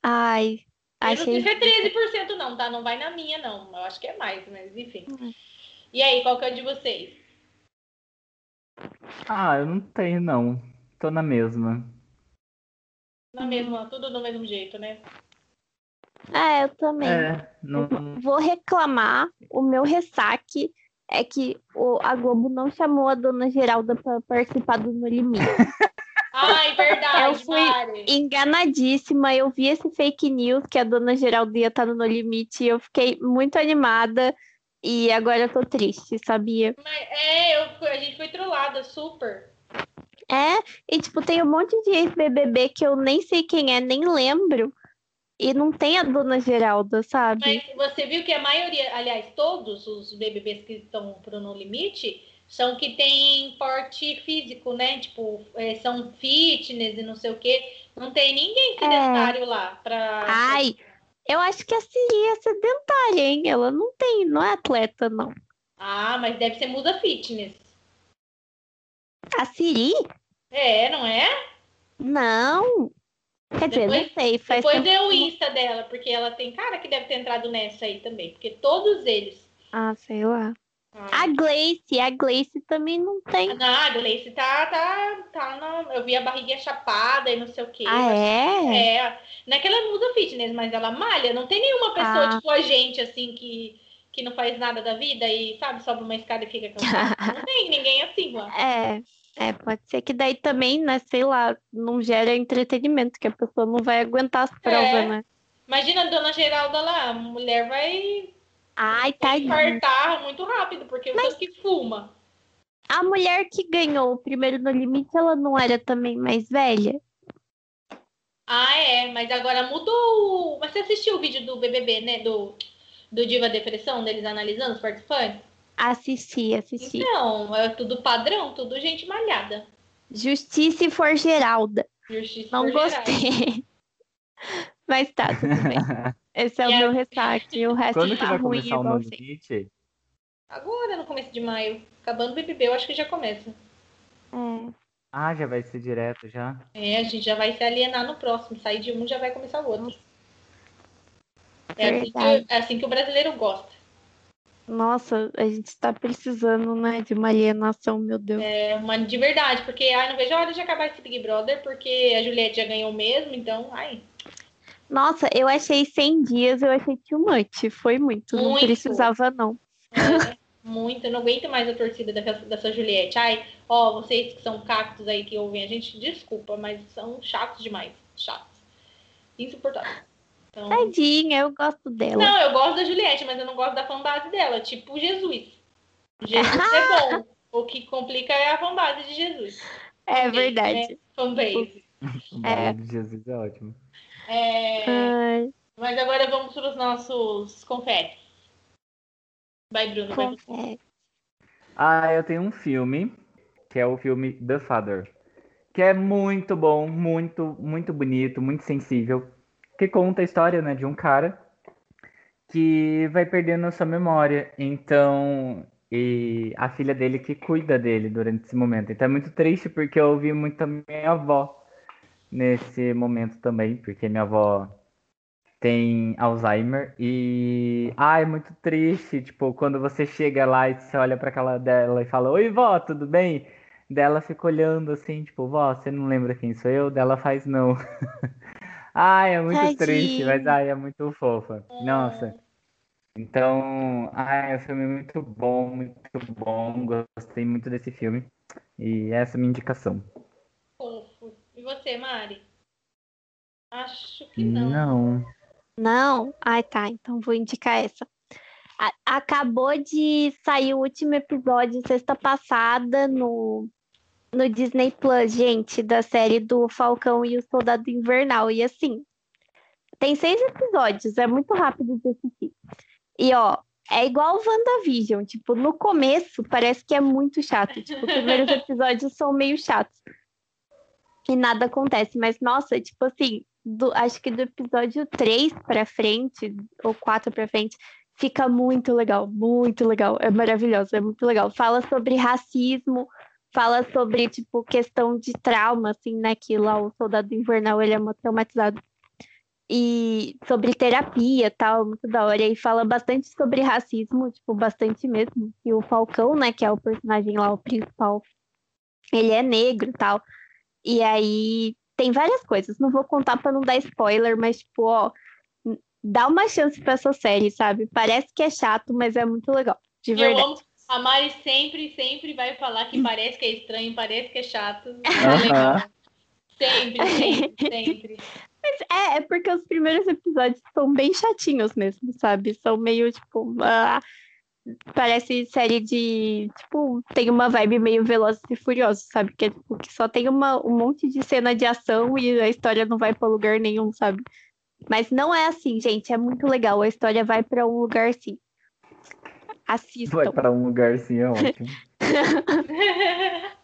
Ai, Eu não achei. sei se é 13% não, tá? Não vai na minha, não. Eu acho que é mais, mas enfim. Uhum. E aí, qual que é o de vocês? Ah, eu não tenho, não. Tô na mesma. Na mesma, tudo do mesmo jeito, né? É, eu também. É, não. Vou reclamar. O meu ressaque é que o, a Globo não chamou a dona Geralda para participar do No Limite. Ai, verdade, Eu fui- Mari. Enganadíssima, eu vi esse fake news que a dona Geralda ia estar no No Limite e eu fiquei muito animada. E agora eu tô triste, sabia? Mas, é, eu a gente foi trollada, super. É, e tipo, tem um monte de ex-BBB que eu nem sei quem é, nem lembro. E não tem a dona Geralda, sabe? Mas você viu que a maioria, aliás, todos os BBBs que estão pro No Limite são que tem porte físico, né? Tipo, é, são fitness e não sei o quê. Não tem ninguém sedentário lá pra. Ai, eu acho que a Siri é sedentária, hein? Ela não tem, não é atleta, não. Ah, mas deve ser musa fitness. A Siri? É, não é? Não. Quer dizer, não Depois- sei, faz Depois tempo. dê o Insta dela, porque ela tem cara que deve ter entrado nessa aí também. Porque todos eles. Ah, sei lá. Ah, A Gleice, a Gleice também não tem. não, a Gleice tá, tá, tá na, Eu vi a barriguinha chapada e não sei o quê. Ah, é? É, naquela muda fitness, mas ela malha. Não tem nenhuma pessoa, Ah. tipo a gente, assim, que, que não faz nada da vida e, sabe, sobe uma escada e fica cansada. não tem ninguém assim lá. É. É, pode ser que daí também, né, sei lá, não gera entretenimento, que a pessoa não vai aguentar as provas, É. né? Imagina a dona Geralda lá, a mulher vai, Ai, tadinha. infartar muito rápido, porque o tanto que fuma. A mulher que ganhou o primeiro no limite, ela não era também mais velha? Ah, é, mas agora mudou. Mas você assistiu o vídeo do BBB, né? Do, do Diva Depressão, deles analisando os participantes? Assisti, assisti. Então, é tudo padrão, tudo gente malhada. Justiça e for Geralda. Justiça Não gostei. Mas tá, tudo bem. Esse é o E a- meu ressaque. O resto Quando que tá vai ruim começar o igual No sempre. Limite? Agora, no começo de maio. Acabando o BBB, eu acho que já começa. É. Ah, já vai ser direto já? É, a gente já vai se alienar no próximo. Sair de um, já vai começar o outro. É assim, que, é assim que o brasileiro gosta. Nossa, a gente tá precisando, né, de uma alienação, meu Deus. É uma de verdade, porque ai, não vejo a hora de acabar esse Big Brother, porque a Juliette já ganhou mesmo, então, ai. Nossa, eu achei 100 dias, eu achei too much. Foi muito, não Muito. precisava, não. É, muito, eu não aguento mais a torcida dessa, dessa Juliette. Ai, ó, vocês que são cactos aí que ouvem a gente, desculpa, mas são chatos demais. Chatos. Insuportáveis. Então... Tadinha, eu gosto dela. Não, eu gosto da Juliette, mas eu não gosto da fanbase dela. Tipo Jesus. Jesus é bom. O que complica é a fanbase de Jesus. É Fanbase, verdade. né? Fanbase. O Bala de Jesus é ótimo. É, Ai, Mas agora vamos para os nossos confetes. Vai, Bruno. Vai. confere. Ah, eu tenho um filme, que é o filme The Father, que é muito bom, muito, muito bonito, muito sensível, que conta a história, né, de um cara que vai perdendo a sua memória. Então, e a filha dele que cuida dele durante esse momento. Então é muito triste porque eu ouvi muito a minha avó nesse momento também, porque minha avó tem Alzheimer e ah, é muito triste, tipo, quando você chega lá e você olha pra aquela dela e fala: "Oi, vó, tudo bem?" Dela fica olhando assim, tipo, vó, você não lembra quem sou eu? Dela faz não. ai, é muito triste, mas Tadinho. ai, é muito fofa. Nossa. Então, ai, é um filme muito bom, muito bom. Gostei muito desse filme. E essa é a minha indicação. Fofo. E você, Mari? Acho que não. Não. Não? Ai, tá. Então vou indicar essa. A- acabou de sair o último episódio sexta passada no, no Disney Plus, gente, da série do Falcão e o Soldado Invernal. E assim, tem seis episódios, é muito rápido de assistir. E ó, é igual o WandaVision, tipo, no começo parece que é muito chato. Tipo, os primeiros episódios são meio chatos. E nada acontece, mas nossa, tipo assim, do- acho que do episódio 3 pra frente, ou 4 pra frente, fica muito legal, muito legal. É maravilhoso, é muito legal. Fala sobre racismo, fala sobre, tipo, questão de trauma, assim, né? Que lá o soldado invernal, ele é muito traumatizado. E sobre terapia tal, muito da hora. E fala bastante sobre racismo, tipo, bastante mesmo. E o Falcão, né, que é o personagem lá, o principal, ele é negro e tal. E aí tem várias coisas. Não vou contar pra não dar spoiler, mas, tipo, ó, dá uma chance pra essa série, sabe? Parece que é chato, mas é muito legal. De verdade. A Mari sempre, sempre vai falar que parece que é estranho, parece que é chato. É Aham. legal. Sempre, sempre, sempre. Mas é, é porque os primeiros episódios são bem chatinhos mesmo, sabe? São meio, tipo, parece série de, tipo, tem uma vibe meio Velozes e Furiosos, sabe? Que, é, tipo, que só tem uma, um monte de cena de ação e a história não vai pra lugar nenhum, sabe? Mas não é assim, gente, é muito legal. A história vai pra um lugar sim. Assistam. Vai pra um lugar assim, é ótimo.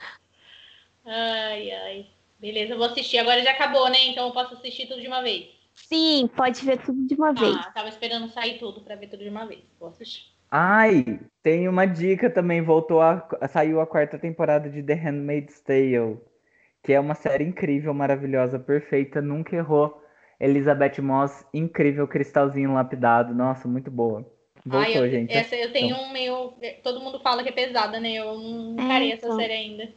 Ai, ai. Beleza, eu vou assistir. Agora já acabou, né? Então eu posso assistir tudo de uma vez. Sim, pode ver tudo de uma vez. Ah, tava esperando sair tudo pra ver tudo de uma vez. Vou assistir. Ai, tem uma dica também, voltou a, saiu a quarta temporada de The Handmaid's Tale, que é uma série incrível, maravilhosa, perfeita, nunca errou. Elizabeth Moss, incrível, cristalzinho lapidado, nossa, muito boa. Voltou, Ai, eu, gente. essa eu tenho um meio. Todo mundo fala que é pesada, né? Eu não encarei essa então. série ainda.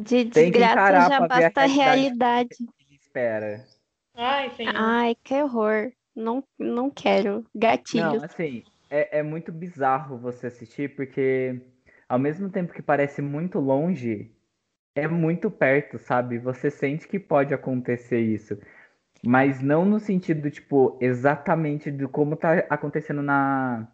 De Tem que desgraça já pra ver a basta a realidade. realidade. Espera. Ai, senhor. Ai, que horror. Não, não quero. Gatilhos. Não, assim, é, é muito bizarro você assistir, porque ao mesmo tempo que parece muito longe, é muito perto, sabe? Você sente que pode acontecer isso. Mas não no sentido, tipo, exatamente de como tá acontecendo na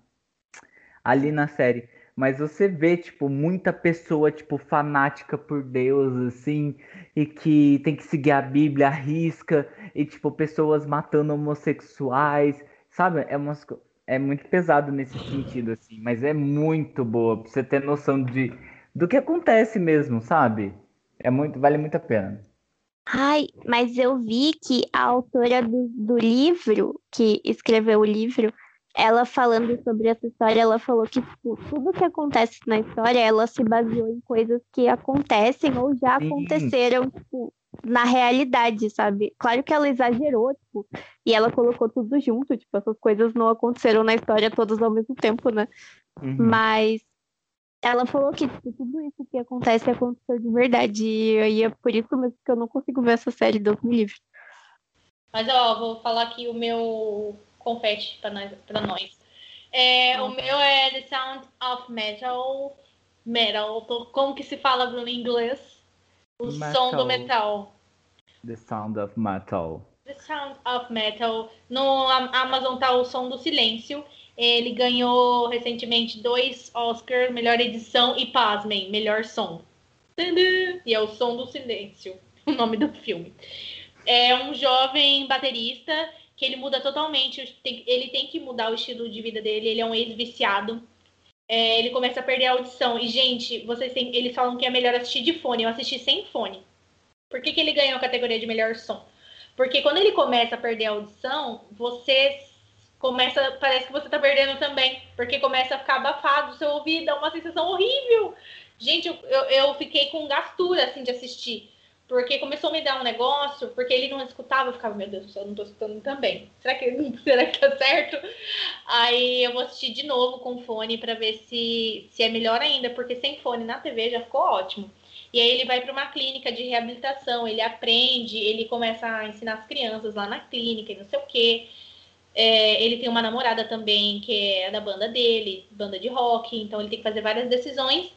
ali na série. Mas você vê, tipo, muita pessoa, tipo, fanática por Deus, assim, e que tem que seguir a Bíblia, arrisca, e, tipo, pessoas matando homossexuais, sabe? É, umas, é muito pesado nesse sentido, assim, mas é muito boa, pra você ter noção de, do que acontece mesmo, sabe? É muito, vale muito a pena. Ai, mas eu vi que a autora do, do livro, que escreveu o livro, ela falando sobre essa história, ela falou que tipo, tudo que acontece na história, ela se baseou em coisas que acontecem ou já aconteceram, tipo, na realidade, sabe? Claro que ela exagerou, tipo, e ela colocou tudo junto, tipo, essas coisas não aconteceram na história todas ao mesmo tempo, né? Uhum. Mas ela falou que tudo isso que acontece aconteceu de verdade. E aí é por isso mesmo que eu não consigo ver essa série, me livre. Mas ó, vou falar aqui o meu confete pra nós. Pra nós. É, o meu é The Sound of Metal. Metal. Como que se fala Bruno, em inglês? O som do metal. The Sound of Metal. The Sound of Metal. No Am- Amazon tá o Som do Silêncio. Ele ganhou recentemente dois Oscars, melhor edição e, pasmem, melhor som. E é o Som do Silêncio, o nome do filme. É um jovem baterista que ele muda totalmente, ele tem que mudar o estilo de vida dele, ele é um ex-viciado. É, ele começa a perder a audição. E, gente, vocês têm, eles falam que é melhor assistir de fone. Eu assisti sem fone. Por que, que ele ganhou a categoria de melhor som? Porque quando ele começa a perder a audição, você começa, parece que você tá perdendo também, porque começa a ficar abafado o seu ouvido, é uma sensação horrível. Gente, eu, eu, eu fiquei com gastura, assim, de assistir, porque começou a me dar um negócio, porque ele não escutava, eu ficava, meu Deus do céu, eu não tô escutando também. Será que, será que tá certo? Aí eu vou assistir de novo com fone para ver se, se é melhor ainda, porque sem fone na TV já ficou ótimo. E aí ele vai para uma clínica de reabilitação, ele aprende, ele começa a ensinar as crianças lá na clínica e não sei o quê. É, ele tem uma namorada também que é da banda dele, banda de rock, então ele tem que fazer várias decisões.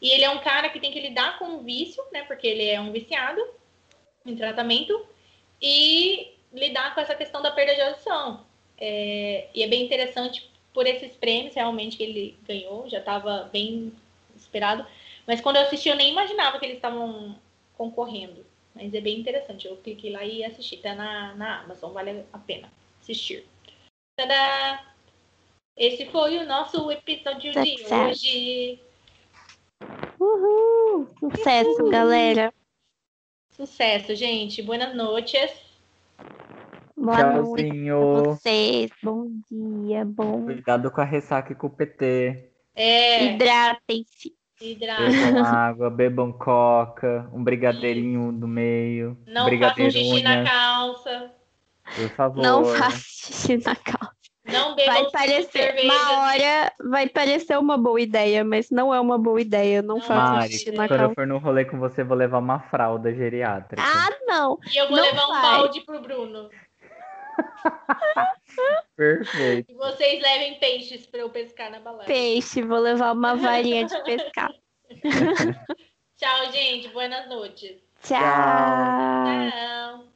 E ele é um cara que tem que lidar com o vício, né? Porque ele é um viciado em tratamento, e lidar com essa questão da perda de audição. É, e é bem interessante por esses prêmios realmente que ele ganhou, já estava bem esperado. Mas quando eu assisti, eu nem imaginava que eles estavam concorrendo. Mas é bem interessante. Eu cliquei lá e assisti. Tá na, na Amazon, vale a pena assistir. Tadá! Esse foi o nosso episódio de hoje. Uhul! Sucesso, Uhul. galera. Sucesso, gente. Boas noites. Boa noite Tchauzinho. vocês. Bom dia, bom. Cuidado com a ressaca e com o PT. É, Hidratem-se. Hidrata. Bebam água, bebam coca, um brigadeirinho no meio, Não façam xixi na calça. por favor. Não faça xixi na calça. Não bebam Vai parecer, cervejas. uma hora vai parecer uma boa ideia, mas não é uma boa ideia. Não Não, faça xixi na quando eu calça. for no rolê com você, vou levar uma fralda geriátrica. Ah, não. E eu vou Não levar um vai. balde pro Bruno. Perfeito. E vocês levem peixes pra eu pescar na balada. Peixe, vou levar uma varinha de pescar. Tchau, gente. Boas noites. Tchau. Tchau.